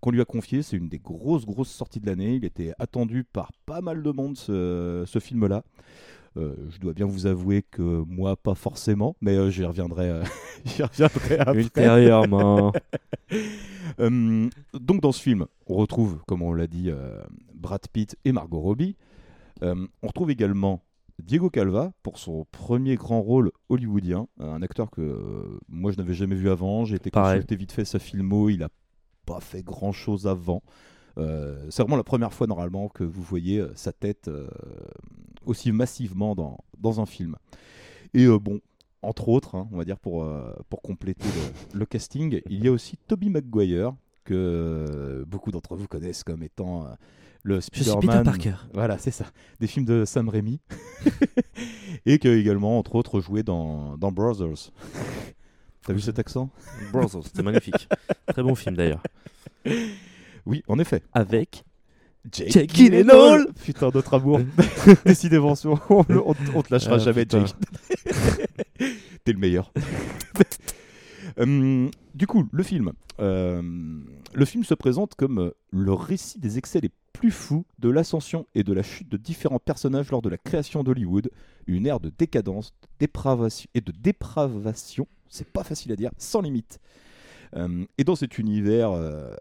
qu'on lui a confié. C'est une des grosses grosses sorties de l'année. Il était attendu par pas mal de monde ce film-là. Euh, je dois bien vous avouer que moi, pas forcément, mais euh, j'y reviendrai, euh, j'y reviendrai après. Ultérieurement. Donc dans ce film, on retrouve, comme on l'a dit, Brad Pitt et Margot Robbie. On retrouve également Diego Calva pour son premier grand rôle hollywoodien, un acteur que euh, moi je n'avais jamais vu avant. J'ai été Pareil. consulté vite fait sa filmo, il a pas fait grand chose avant. Euh, c'est vraiment la première fois normalement que vous voyez euh, sa tête euh, aussi massivement dans, dans un film. Et euh, bon, entre autres, hein, on va dire pour, euh, pour compléter le, le casting, il y a aussi Toby Maguire, que euh, beaucoup d'entre vous connaissent comme étant euh, le suis Peter Spider-Man. Parker. Voilà, c'est ça. Des films de Sam Raimi. Et qui a également, entre autres, joué dans, dans Brothers. T'as vu cet accent? Brothers, c'était magnifique. Très bon film d'ailleurs. Oui, en effet. Avec Jake, Jake Gyllenhaal. Putain, notre amour. Décidément, on, on, on- on te lâchera Ah, jamais, putain. Jake. T'es le meilleur. Hum, du coup, le film. euh, le film se présente comme euh, le récit des excès les plus fous de l'ascension et de la chute de différents personnages lors de la création d'Hollywood, une ère de décadence, de dépravation et de dépravation, c'est pas facile à dire, sans limite. Euh, et dans cet univers euh,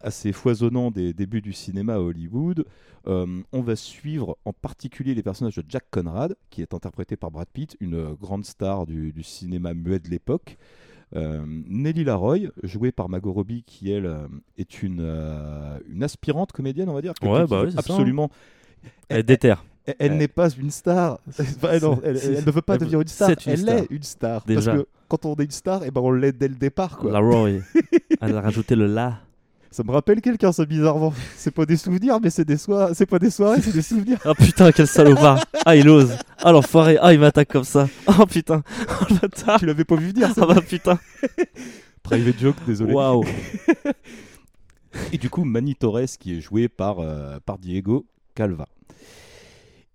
assez foisonnant des débuts du cinéma à Hollywood, euh, on va suivre en particulier les personnages de Jack Conrad, qui est interprété par Brad Pitt, une grande star du, du cinéma muet de l'époque. Nelly Laroy, jouée par Margot Robbie, qui elle est une, une aspirante comédienne, on va dire. Ouais, bah oui, ça, hein. absolument. Elle déterre. Elle, n'est pas une star. Enfin, non, elle, ne veut pas devenir une star. une elle star. est une star. Déjà. Parce que quand on est une star, eh ben on l'est dès le départ. Quoi. Laroy. Elle a rajouté le la. Ça me rappelle quelqu'un, ça, bizarrement. C'est pas des souvenirs, mais c'est des soirées. C'est pas des soirées, c'est des souvenirs. Ah putain, quel salopard. Ah, il ose. Ah, l'enfoiré. Ah, il m'attaque comme ça. Oh putain. Oh. Tu l'avais pas vu venir, ça Ah bah putain. Private joke, désolé. Waouh. Et du coup, Manny Torres, qui est joué par, euh, par Diego Calva.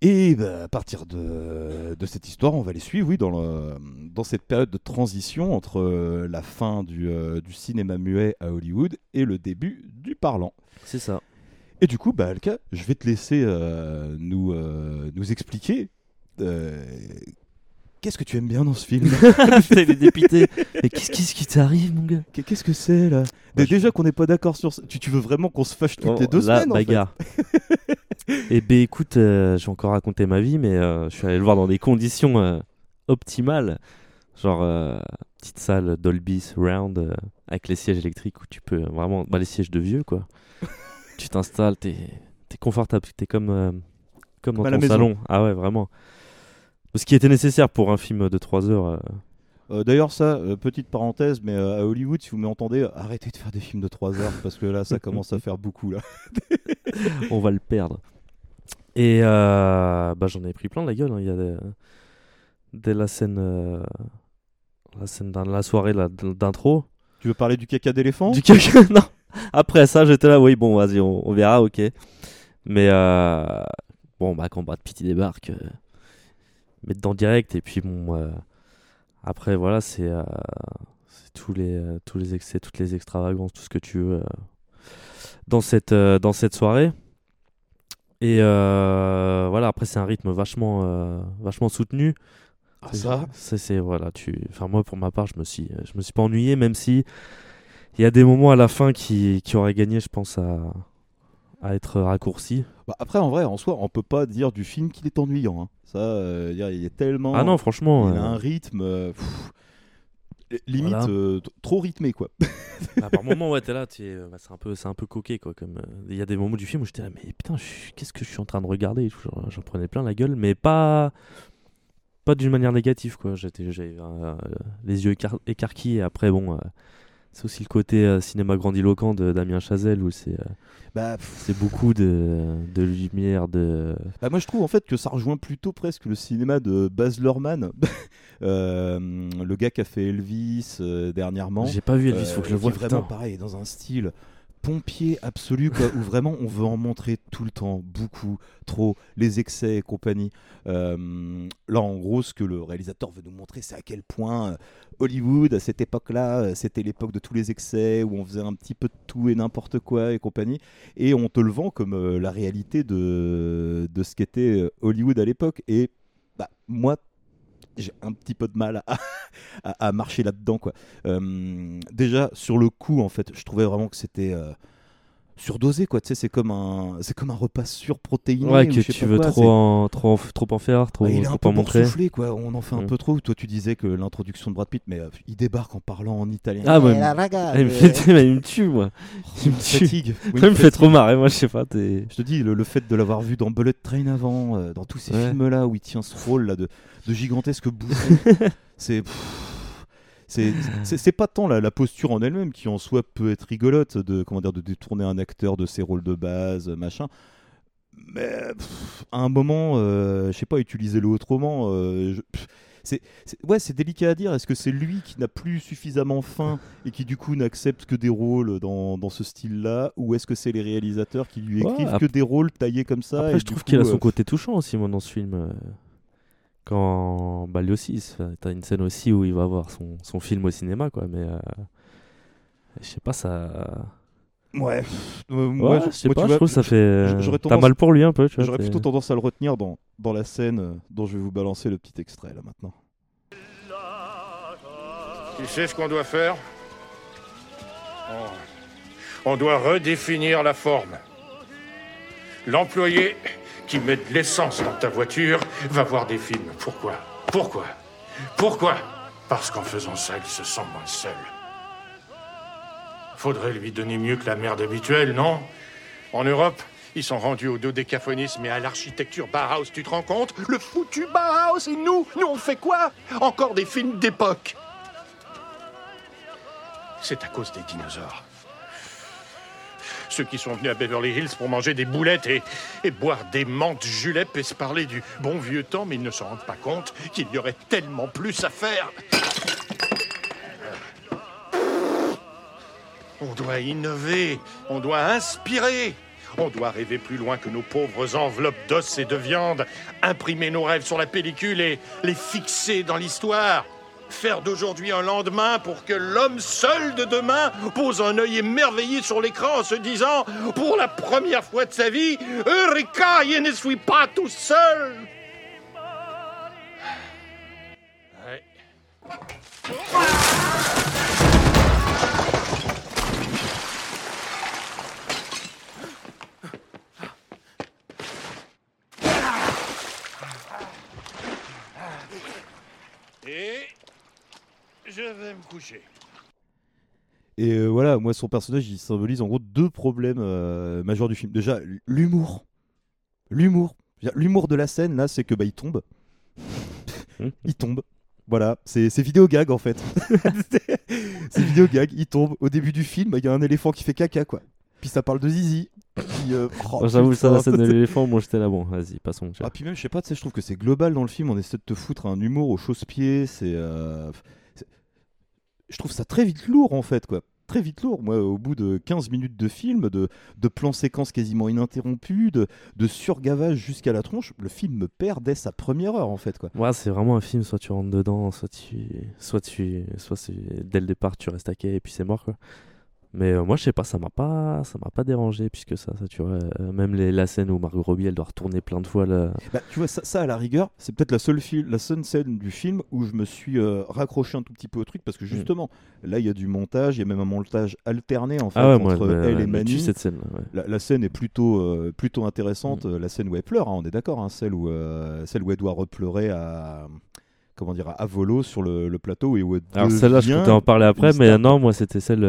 Et bah, à partir de, de cette histoire, on va les suivre, oui, dans, le- dans cette période de transition entre euh, la fin du, euh, du cinéma muet à Hollywood et le début du parlant. C'est ça. Et du coup, bah, Alka, je vais te laisser euh, nous, euh, nous expliquer euh, qu'est-ce que tu aimes bien dans ce film. Putain, il est dépité. Mais qu'est-ce qui t'arrive, mon gars Qu'est- Qu'est-ce que c'est là Dé- Déjà qu'on n'est pas d'accord sur ça. Tu, tu veux vraiment qu'on se fâche toutes Oh, les deux là, semaines en fait bagarre. Et ben écoute, euh, je vais encore raconter ma vie, mais euh, je suis allé le voir dans des conditions euh, optimales. Genre, petite salle Dolby Surround avec les sièges électriques où tu peux vraiment. Bah, les sièges de vieux, quoi. tu t'installes, t'es es confortable, t'es comme, comme dans à ton salon. Ah ouais, vraiment. Ce qui était nécessaire pour un film de 3 heures. euh, Euh, D'ailleurs, ça, euh, petite parenthèse, mais euh, à Hollywood, si vous m'entendez, arrêtez de faire des films de 3 heures parce que là, ça commence à faire beaucoup là. on va le perdre. Et bah, j'en ai pris plein la gueule. hein. Il y a des- dès la scène, la scène dans la soirée d'intro. Tu veux parler du caca d'éléphant? Du caca Non. Après ça, j'étais là. Oui, bon, vas-y, on, on verra, ok. Mais bon, bah quand Brad Pitt débarque, mettre dans direct et puis bon. euh, après voilà, c'est euh, tous les euh, tous les excès, toutes les extravagances, tout ce que tu veux dans cette dans cette soirée. Et euh, voilà, après c'est un rythme vachement euh, vachement soutenu. Ah, ça c'est voilà, tu enfin moi pour ma part, je me suis je me suis pas ennuyé même si il y a des moments à la fin qui qui auraient gagné, je pense à à être raccourcis. Bah, après, en vrai, en soi, on peut pas dire du film qu'il est ennuyant. hein. Ça, euh, il est tellement. Ah non, franchement, Il a euh, un rythme. euh, pff. limite Voilà. euh, t- trop rythmé quoi. Bah, par moment, ouais, t'es là, t'es, euh, bah, c'est un peu, c'est un peu coquet, quoi. Comme euh, il y a des moments du film où j'étais là, mais putain, je suis- qu'est-ce que je suis en train de regarder? Et tout, genre, J'en prenais plein la gueule, mais pas, pas d'une manière négative, quoi. J'étais, j'avais euh, les yeux écar- écarquillés. Après, bon, euh, c'est aussi le côté euh, cinéma grandiloquent de Damien Chazelle où c'est, euh, Bah, c'est beaucoup de, de lumière, de. Bah, moi je trouve en fait que ça rejoint plutôt presque le cinéma de Baz Luhrmann, Euh, le gars qui a fait Elvis dernièrement. J'ai pas vu Elvis, faut que je le voie, Vraiment putain. pareil, dans un style pompier absolu, où vraiment on veut en montrer tout le temps, beaucoup, trop, les excès et compagnie. Euh, là en gros, ce que le réalisateur veut nous montrer, c'est à quel point euh, Hollywood, à cette époque-là, euh, c'était l'époque de tous les excès, où on faisait un petit peu de tout et n'importe quoi et compagnie. Et on te le vend comme la réalité de, de ce qu'était Hollywood à l'époque. Et bah, moi, j'ai un petit peu de mal à, marcher là-dedans. Euh, déjà, sur le coup, en fait, je trouvais vraiment que c'était euh, surdosé. quoi. Tu sais, c'est comme un, c'est comme un repas surprotéiné. Ouais, ou que tu veux quoi, trop en, trop, en- trop en faire, trop, il est trop un peu en montrer. boursouflé, quoi. On en fait un Mm. peu trop. Toi, tu disais que l'introduction de Brad Pitt, mais euh, il débarque en parlant en italien. Ah, ouais, la mais- raga, ah, il me euh, fait, mais il me tue, moi. Il me tue. fatigue. Oui, Ça me fait trop marrer, moi, je sais pas. t'es- Je te dis, le, le fait de l'avoir vu dans Bullet Train avant, euh, dans tous ces Ouais. films-là où il tient ce rôle là de, de gigantesque bouffon, c'est. C'est pas tant la, la posture en elle-même qui en soi peut être rigolote de comment dire de détourner un acteur de ses rôles de base machin. Mais pff, à un moment euh, je sais pas utilisez-le autrement euh, je- pff, c'est ouais c'est délicat à dire. Est-ce que c'est lui qui n'a plus suffisamment faim et qui du coup n'accepte que des rôles dans, dans ce style-là? Ou est-ce que c'est les réalisateurs qui lui Ouais, écrivent que des rôles taillés comme ça Après, et je trouve qu'il a son euh, côté touchant aussi, moi, dans ce film. Quand. Bah, lui aussi, t'as une scène aussi où il va voir son, son film au cinéma, quoi. Mais. euh, Je sais pas, ça. Ouais. Euh, Ouais, je sais pas, je trouve que ça fait. T'as mal pour lui un peu. J'aurais plutôt tendance à le retenir dans, dans la scène euh, dont je vais vous balancer le petit extrait là maintenant. Tu sais ce qu'on doit faire? On... on doit redéfinir la forme. L'employé qui met de l'essence dans ta voiture va voir des films. Pourquoi? Pourquoi? Pourquoi? Parce qu'en faisant ça, il se sent moins seul. Faudrait lui donner mieux que la merde habituelle, non? En Europe, ils sont rendus au dodécaphonisme et à l'architecture Bauhaus, tu te rends compte? Le foutu Bauhaus et nous Nous on fait quoi? Encore des films d'époque. C'est à cause des dinosaures. Ceux qui sont venus à Beverly Hills pour manger des boulettes et, boire des menthes juleps et se parler du bon vieux temps, mais ils ne se rendent pas compte qu'il y aurait tellement plus à faire. On doit innover, on doit inspirer, on doit rêver plus loin que nos pauvres enveloppes d'os et de viande, imprimer nos rêves sur la pellicule et les fixer dans l'histoire. Faire d'aujourd'hui un lendemain pour que l'homme seul de demain pose un œil émerveillé sur l'écran en se disant, pour la première fois de sa vie, Eureka, je ne suis pas tout seul. Et je vais me coucher. Et euh, voilà, moi son personnage il symbolise en gros deux problèmes euh, majeurs du film. Déjà, l'humour. L'humour. L'humour de la scène là, c'est que bah il tombe. il tombe. Voilà, c'est c'est vidéo gag en fait. c'est vidéo gag, il tombe. Au début du film, il y a un éléphant qui fait caca quoi. Puis ça parle de Zizi. Puis, euh, oh, Moi, J'avoue, ça, la scène de l'éléphant, moi j'étais là, bon, vas-y, passons. Ah, puis même, je sais pas, tu sais, je trouve que c'est global dans le film. On essaie de te foutre un humour au chausse-pied. C'est. Je trouve ça très vite lourd, en fait, quoi. Très vite lourd. Moi, au bout de 15 minutes de film, de, de plans séquences quasiment ininterrompus, de, de surgavage jusqu'à la tronche, le film me perd dès sa première heure, en fait, quoi. Ouais, c'est vraiment un film, soit tu rentres dedans, soit tu. Soit tu. Soit dès le départ, tu restes à quai et puis c'est mort. Mais euh, moi, je sais pas, ça m'a pas, ça m'a pas dérangé, puisque ça, ça tu vois, euh, même les, la scène où Margot Robbie, elle doit retourner plein de fois là. Bah, tu vois, ça, ça, à la rigueur, c'est peut-être la seule, la seule scène du film où je me suis euh, raccroché un tout petit peu au truc parce Mm. que justement, là, il y a du montage, il y a même un montage alterné en fait Ah ouais, moi, entre elle et Mani. cette ouais. la, la scène est plutôt, euh, plutôt Mm. intéressante, euh, la scène où elle pleure, hein, on est d'accord, hein, celle, où, celle où elle doit repleurer à. comment dire, à volo sur le, le plateau et où elle Alors celle-là, je comptais en parler après, mais non, moi c'était celle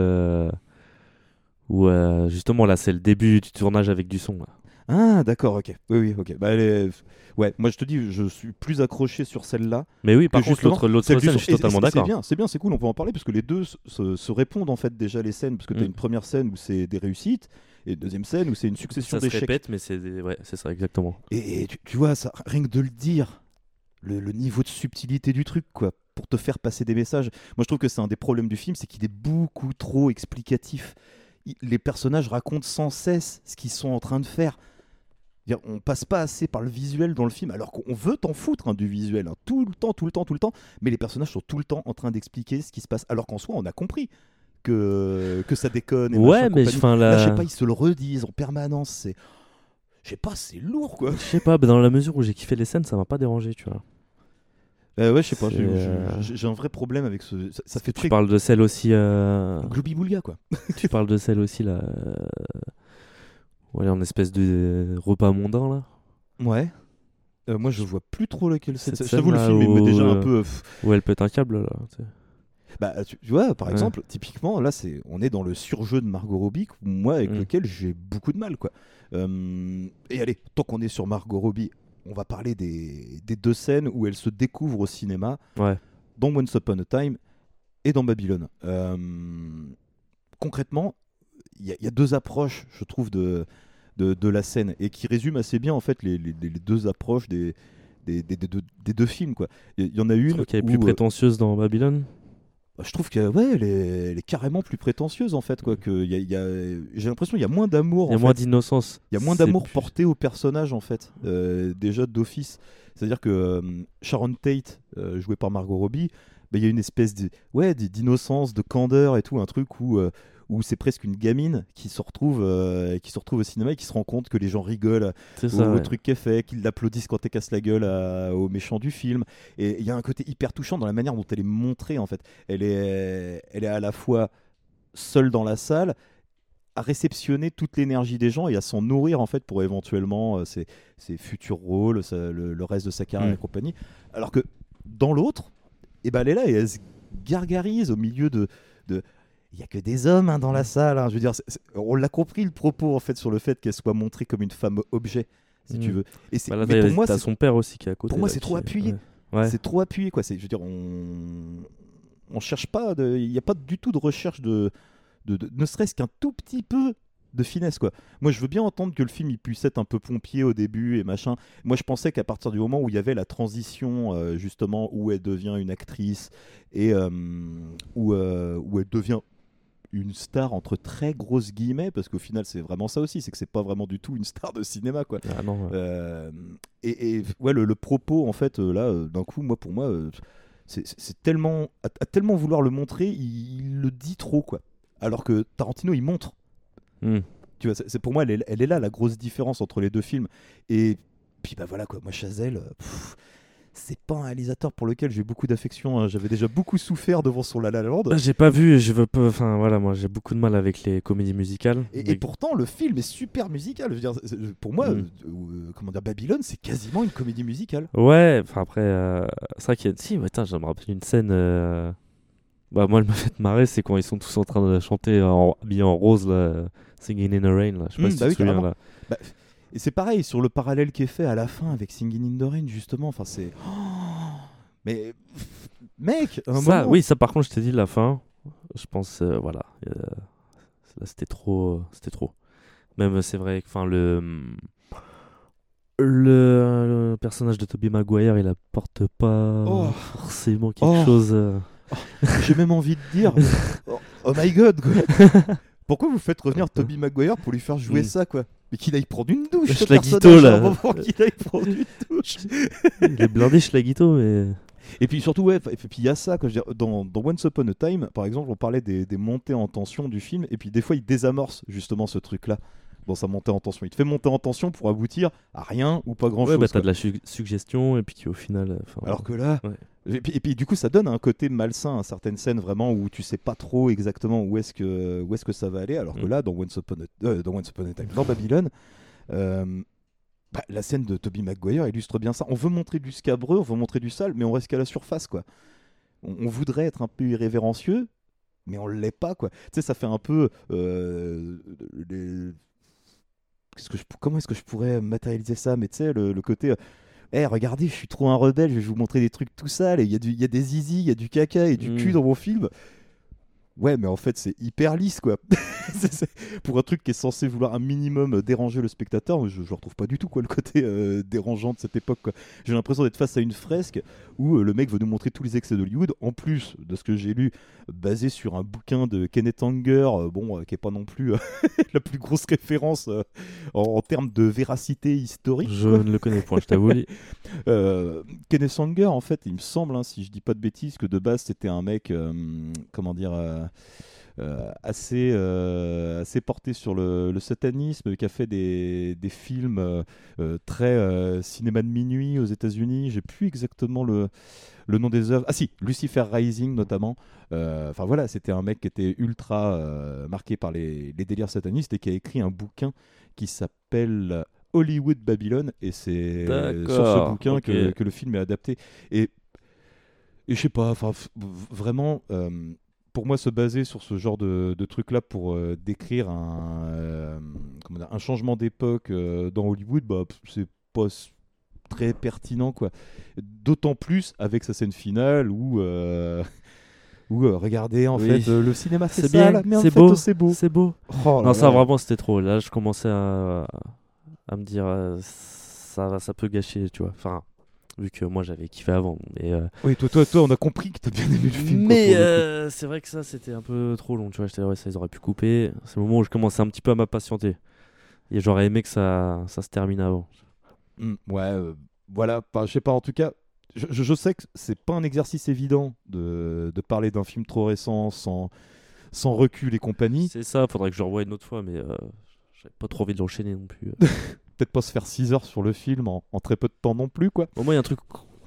où euh, justement là c'est le début du tournage avec du son. là. Ah, d'accord, ok. Oui, oui, ok. Bah, est- Ouais, moi je te dis, je suis plus accroché sur celle-là. Mais oui, par contre, l'autre- scène, je suis totalement d'accord. C'est bien, c'est bien, c'est cool, on peut en parler parce que les deux se, répondent en fait déjà les scènes, parce que tu as Mm. une première scène où c'est des réussites et une deuxième scène où c'est une succession Ça se d'échecs. répète, mais c'est des- ouais, c'est ça exactement. Et, et tu, tu vois, ça, rien que de le dire, le, le niveau de subtilité du truc, quoi, pour te faire passer des messages. Moi, je trouve que c'est un des problèmes du film, c'est qu'il est beaucoup trop explicatif. Les personnages racontent sans cesse ce qu'ils sont en train de faire. On passe pas assez par le visuel dans le film, alors qu'on veut t'en foutre hein, du visuel, hein, tout le temps, tout le temps, tout le temps. Mais les personnages sont tout le temps en train d'expliquer ce qui se passe, alors qu'en soi, on a compris que, que ça déconne. Et Ouais, mais enfin, Là, la- je sais pas, ils se le redisent en permanence. C'est, je sais pas, c'est lourd, quoi. Je sais pas, dans la mesure où j'ai kiffé les scènes, ça m'a pas dérangé, tu vois. Euh, ouais, je sais pas, j'ai euh, j'ai- un vrai problème avec ce. Ça, ça fait Tu très. parles de celle aussi. Euh... Quoi. tu parles de celle aussi là. euh, Ouais, en espèce de repas mondain là. Ouais. Euh, moi, je vois plus trop lequel c'est. Je t'avoue, le film il met déjà un peu. Où elle pète un câble là. Bah, tu, vois, par Ouais. exemple, typiquement, là, c'est, on est dans le surjeu de Margot Robbie, moi, avec Mm. lequel j'ai beaucoup de mal, quoi. Euh, et allez, tant qu'on est sur Margot Robbie, on va parler des, des deux scènes où elle se découvre au cinéma, Ouais. dans Once Upon a Time et dans Babylone. Euh, concrètement, il y, a- il y a deux approches, je trouve, de, de, de la scène et qui résument assez bien, en fait, les, les- les deux approches des, des, des- deux, des deux films, quoi. Il y, en a une qu'elle est plus euh, prétentieuse dans Babylone. Bah, Je trouve que ouais, elle est, elle est carrément plus prétentieuse en fait. Quoi, que il y a- il y a- J'ai l'impression qu'il y a moins d'amour. Il y a moins d'innocence. Il y a moins d'amour plus- porté au personnage en fait, euh, déjà d'office. C'est-à-dire que euh, Sharon Tate, euh, jouée par Margot Robbie, bah, il y a une espèce de, ouais, d'innocence, de candeur et tout, un truc où, où c'est presque une gamine qui se retrouve, euh, qui se retrouve au cinéma et qui se rend compte que les gens rigolent au, truc qu'elle fait, qu'ils l'applaudissent quand elle casse la gueule à- au méchant du film. Et il y a un côté hyper touchant dans la manière dont elle est montrée en fait. Elle est, elle est à la fois seule dans la salle, à réceptionner toute l'énergie des gens et à s'en nourrir en fait pour éventuellement euh, ses, ses futurs rôles, sa- le, le reste de sa carrière Mm. et compagnie. Alors que dans l'autre, eh ben, elle est là et elle se gargarise au milieu de... de il y a que des hommes hein, dans la salle. hein. Je veux dire, on l'a compris le propos en fait sur le fait qu'elle soit montrée comme une femme objet, si tu Mm. veux. Et c'est, Bah mais pour moi, c'est- son père aussi qui est à côté. Pour moi, c'est trop appuyé. ouais. Ouais. C'est trop appuyé, quoi. C'est, je veux dire, on, on cherche pas, il n'y a pas du tout de recherche de, de, de- ne serait-ce qu'un tout petit peu de finesse, quoi. Moi, je veux bien entendre que le film il puisse être un peu pompier au début et machin. Moi, je pensais qu'à partir du moment où il y avait la transition, euh, justement, où elle devient une actrice et euh, où, euh, où elle devient une star entre très grosses guillemets parce qu'au final c'est vraiment ça aussi c'est que c'est pas vraiment du tout une star de cinéma quoi. Ah non, ouais. Euh, et, et, ouais le, le propos en fait euh, là euh, d'un coup moi pour moi c'est- tellement à, à tellement vouloir le montrer il, il le dit trop quoi. Alors que Tarantino il montre. Mm. tu vois c'est pour moi elle est, elle est là la grosse différence entre les deux films. Et puis bah voilà quoi. Moi Chazelle pff, c'est pas un réalisateur pour lequel j'ai beaucoup d'affection hein. j'avais déjà beaucoup souffert devant son La La Land Bah, J'ai pas vu, je veux pas. Enfin voilà, moi j'ai beaucoup de mal avec les comédies musicales. Et, pourtant, le film est super musical. Je veux dire, c'est- pour moi, Mm. euh, euh, comment dire, Babylone, c'est quasiment une comédie musicale. Ouais, enfin après, euh, c'est vrai qu'il y a. Si, attends, je me rappelle une scène. euh, Bah, moi, elle m'a fait marrer, c'est quand ils sont tous en train de chanter en... habillés en rose, là, Singing in the Rain. Là. Je sais pas Mm, si bah tu oui, te souviens là. Bah, et c'est pareil sur le parallèle qui est fait à la fin avec Singing in the Rain, justement. Enfin, c'est. Oh, mais mec, un Ça, moment- oui, ça par contre, je t'ai dit la fin. Je pense, euh, voilà. euh, là, c'était trop. C'était trop. Même, c'est vrai que, enfin, le. Le, le personnage de Tobey Maguire, il apporte pas Oh. forcément quelque Oh. chose. euh. J'ai même envie de dire, oh, oh my god, quoi. Pourquoi vous faites revenir Toby Maguire pour lui faire jouer Mm. ça, quoi? Mais qu'il aille prendre une douche, ce à là. un moment, qu'il aille prendre une douche. il est blindé Schlagito, mais. Et puis surtout, ouais, et puis il y a ça, quoi, je veux dire, dans, dans Once Upon a Time, par exemple, on parlait des, des montées en tension du film, et puis des fois il désamorce justement ce truc-là dans sa montée en tension. Il te fait monter en tension pour aboutir à rien ou pas grand-chose. Ouais, bah, t'as de la su- suggestion, et puis qui au final. euh, Alors que là, ouais. Et, puis, et puis, du coup, ça donne un côté malsain à certaines scènes vraiment où tu sais pas trop exactement où est-ce que où est-ce que ça va aller. Alors que Mm. là, dans Once Upon a, euh, dans Once Upon a Time, dans Babylone, euh, Bah, la scène de Toby Maguire illustre bien ça. On veut montrer du scabreux, on veut montrer du sale, mais on reste qu'à la surface, quoi. On, on voudrait être un peu irrévérencieux, mais on l'est pas, quoi. Tu sais, ça fait un peu. euh, les- Qu'est-ce que je, comment est-ce que je pourrais matérialiser ça Mais tu sais, le, le côté. Euh, Eh, regardez, je suis trop un rebelle, je vais vous montrer des trucs tout sales, et il y, a du- y a des zizi, il y a du caca et du Mm. cul dans mon film. Ouais, mais en fait, c'est hyper lisse, quoi. Pour un truc qui est censé vouloir un minimum déranger le spectateur, je, je retrouve pas du tout, quoi, le côté euh, dérangeant de cette époque. J'ai l'impression d'être face à une fresque où euh, le mec veut nous montrer tous les excès d'Hollywood, en plus de ce que j'ai lu, basé sur un bouquin de Kenneth Anger, euh, bon, qui est pas non plus la plus grosse référence en, en termes de véracité historique. Je quoi. ne le connais point, je t'avoue. Kenneth Anger, en fait, il me semble, hein, si je dis pas de bêtises, que de base c'était un mec, comment dire, euh, euh, assez, euh, assez porté sur le, le satanisme, qui a fait des, des films euh, très cinéma de minuit aux États-Unis. J'ai plus exactement le, le nom des œuvres. Ah si, Lucifer Rising notamment. Enfin voilà, c'était un mec qui était ultra marqué par les, les délires satanistes et qui a écrit un bouquin qui s'appelle Hollywood Babylon et c'est sur ce bouquin que, que le film est adapté. Et, et je sais pas, enfin vraiment, pour moi, se baser sur ce genre de, de truc-là pour euh, décrire un, euh, dire, un changement d'époque euh, dans Hollywood, bah, c'est pas très pertinent, quoi. D'autant plus avec sa scène finale où. euh, regardez, en Oui. fait, euh, le cinéma c'est bien, sale, mais en c'est fait, beau, c'est beau. C'est beau. Oh là non, ça là. vraiment c'était trop. Là, je commençais à, à me dire euh, ça, ça peut gâcher, tu vois. Enfin, vu que moi j'avais kiffé avant. Mais, euh, Oui, toi, toi, toi, on a compris que t'as bien aimé le film. mais euh, c'est vrai que ça c'était un peu trop long, tu vois. J'étais là, ouais, ça ils auraient pu couper. C'est le moment où je commençais un petit peu à m'impatienter. Et j'aurais aimé que ça, ça se termine avant. Mm, ouais, euh, voilà, enfin, je sais pas, en tout cas, je, je- je sais que c'est pas un exercice évident de, de parler d'un film trop récent sans, sans recul et compagnie. C'est ça, faudrait que je le revoie une autre fois, mais euh, j'avais pas trop envie de l'enchaîner non plus. Peut-être pas se faire 6 heures sur le film en, en très peu de temps non plus, quoi. Au moins, il y a un truc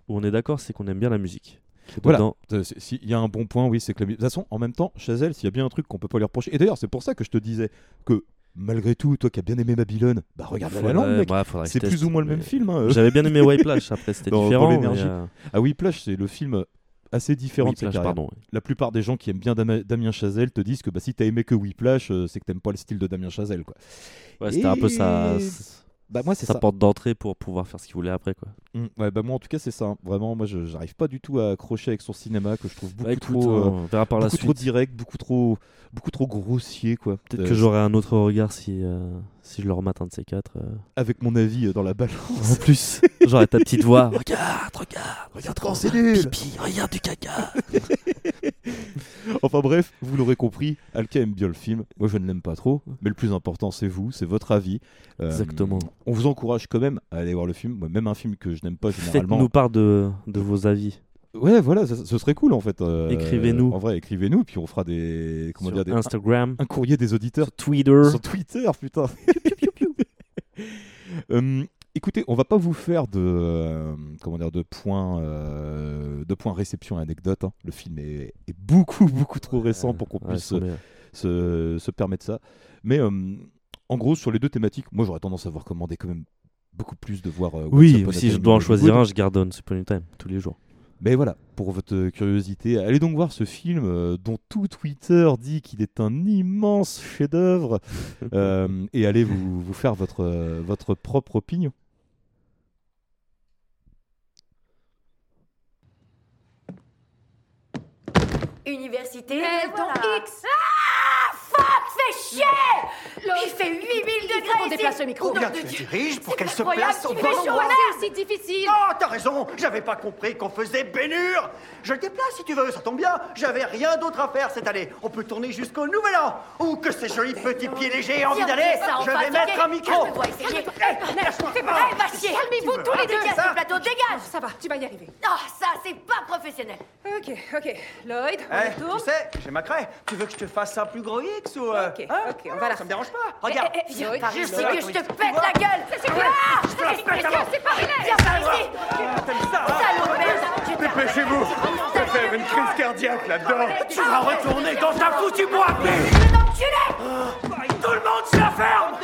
où on est d'accord, c'est qu'on aime bien la musique. Voilà, dedans- Euh, s'il y a un bon point, oui, c'est que la mu- De toute façon, en même temps, Chazelle, s'il y a bien un truc qu'on peut pas lui reprocher. Et d'ailleurs, c'est pour ça que je te disais que malgré tout, toi qui as bien aimé Babylone, bah regarde La mec. ouais, c'est plus ou moins le même film. hein. J'avais bien aimé Whiplash, après, c'était différent, mais, euh, Ah, Whiplash, c'est le film assez différent de sa pardon, ouais. La plupart des gens qui aiment bien Damien Chazelle te disent que bah, si t'as aimé que Whiplash, euh, c'est que t'aimes pas le style de Damien Chazelle. Quoi. Ouais, c'était un peu sa, Et- Bah, moi, c'est sa ça. porte d'entrée pour pouvoir faire ce qu'il voulait après. Quoi. Mm, ouais, bah moi en tout cas c'est ça. hein. Vraiment, moi j'arrive pas du tout à accrocher avec son cinéma que je trouve beaucoup Bah, écoute, trop, euh, on verra par la beaucoup trop suite. direct, beaucoup trop, beaucoup trop grossier quoi. Peut-être Euh, que j'aurai un autre regard si, euh, si je le remate un de ces quatre. euh. Avec mon avis dans la balance. En plus, j'aurai ta petite voix. Regarde, regarde, regarde trop, c'est. Pipi, regarde du caca. enfin bref, vous l'aurez compris, Alka aime bien le film. Moi, je ne l'aime pas trop. Mais le plus important, c'est vous, c'est votre avis. Euh, Exactement. On vous encourage quand même à aller voir le film. Moi, même un film que je pas généralement. Faites-nous part de, de vos avis. Ouais, voilà, ça- ce serait cool en fait. euh, Écrivez-nous. En vrai, écrivez-nous, puis on fera des. Comment Sur dire des, Instagram. Un, un courrier des auditeurs. Sur Twitter. Sur Twitter, putain. Euh, écoutez, on va pas vous faire de. euh, comment dire, de points. euh, de points réception et anecdotes. hein. Le film est, est beaucoup, beaucoup trop récent pour qu'on ouais, puisse se, se permettre ça. Mais euh, en gros, sur les deux thématiques, moi j'aurais tendance à vous recommander quand même beaucoup plus de voir. euh, Oui, si je dois en choisir un, je garde Once Upon a Time tous les jours. Mais voilà, pour votre curiosité, allez donc voir ce film euh, dont tout Twitter dit qu'il est un immense chef-d'œuvre euh, et allez vous, vous faire votre, euh, votre propre opinion. Université. Voilà. ton X. Ah Fais chier Il fait 8000 degrés On déplace le micro. Nom Bien, de tu Dieu. diriges pour qu'elle se place au tu bon endroit. c'est difficile. Oh, t'as raison, j'avais pas compris qu'on faisait bénure. Je le déplace si tu veux, ça tombe bien. J'avais rien d'autre à faire cette année. On peut tourner jusqu'au nouvel an. Ou que ces jolis petits pieds légers envie Tiens, d'aller. Je vais mettre un micro. Essayez. Eh. C'est pas. Calmez-vous Tu tous les deux. Dégage plateau, dégage. Ça va, tu vas y arriver. Oh, ça, c'est pas professionnel. Ok, ok. Lloyd, on Eh, retourne. tu sais, j'ai ma craie. Tu veux que je te fasse un plus gros X Ok, ok, on va la Ça me dérange pas. Regarde. Eh, eh, viens que je te pète la gueule. C'est quoi ah Je te pète eh, C'est pas Viens par ici T'aimes ça, Dépêchez-vous. Ça fait une crise cardiaque là-dedans. Tu vas retourner dans un foutu bois, mais ah. Tout le monde se la ferme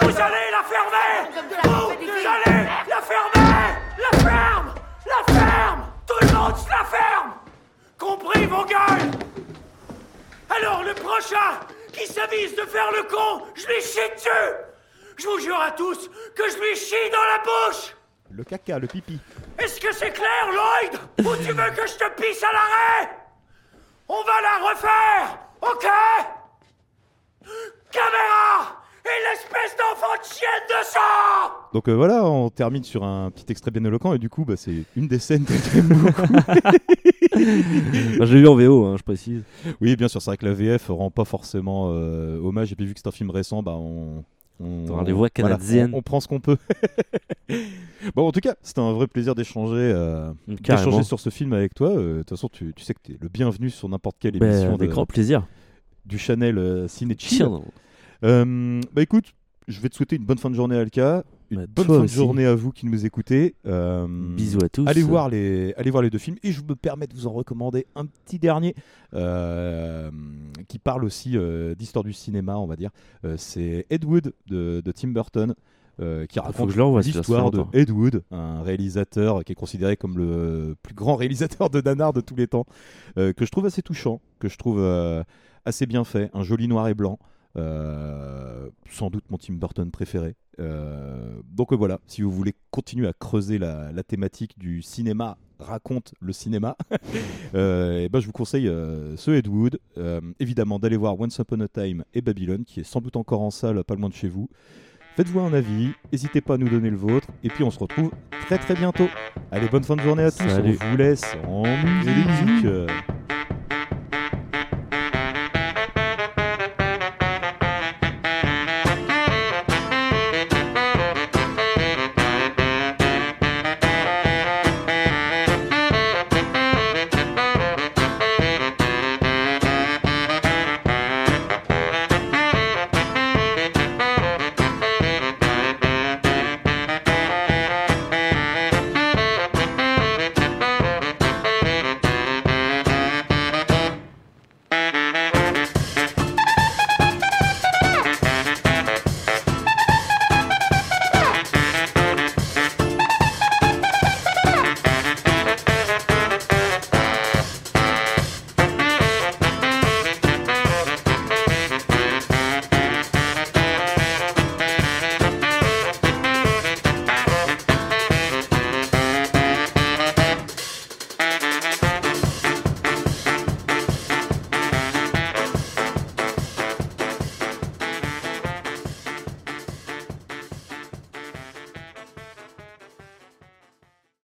Vous allez la fermer. Vous allez la fermer. La ferme. La ferme. Tout le monde se la ferme. Compris, vos gueules. Alors, le prochain qui s'avise de faire le con, je lui chie dessus. Je vous jure à tous que je lui chie dans la bouche. Le caca, le pipi. Est-ce que c'est clair, Lloyd? Ou tu veux que je te pisse à l'arrêt? On va la refaire Ok? Caméra Et l'espèce d'enfant de chienne de sang Donc euh, voilà, on termine sur un petit extrait bien éloquent et du coup, bah, c'est une des scènes que j'aime beaucoup. Bah, je l'ai vu en VO, hein, je précise. Oui, bien sûr, c'est vrai que la VF rend pas forcément euh, hommage. Et puis vu que c'est un film récent, bah on. on Dans les voix voilà, canadiennes. on, on prend ce qu'on peut. bon, en tout cas, c'était un vrai plaisir d'échanger, euh, d'échanger sur ce film avec toi. Euh, De toute façon, tu, tu sais que tu es le bienvenu sur n'importe quelle Ben, émission. avec de- grand plaisir. Du Chanel euh, Ciné. Euh, bah écoute, je vais te souhaiter une bonne fin de journée, Alka. Une bonne toi fin de journée à vous qui nous écoutez. Euh, Bisous à tous. Allez voir, les, allez voir les deux films. Et je me permets de vous en recommander un petit dernier euh, qui parle aussi d'histoire du cinéma, on va dire. C'est Ed Wood de, de Tim Burton. euh, qui Ah, raconte l'histoire de. Ed Wood, un réalisateur qui est considéré comme le plus grand réalisateur de nanar de tous les temps, euh, que je trouve assez touchant, que je trouve euh, assez bien fait, un joli noir et blanc, sans doute mon Tim Burton préféré. Euh, donc euh, voilà, si vous voulez continuer à creuser la, la thématique du cinéma, raconte le cinéma, euh, et ben je vous conseille euh, ce Ed Wood. Euh, évidemment d'aller voir Once Upon a Time et Babylone, qui est sans doute encore en salle, pas loin de chez vous. Faites-vous un avis, n'hésitez pas à nous donner le vôtre, et puis on se retrouve très très bientôt. Allez, bonne fin de journée à tous, Salut. on vous laisse en musique.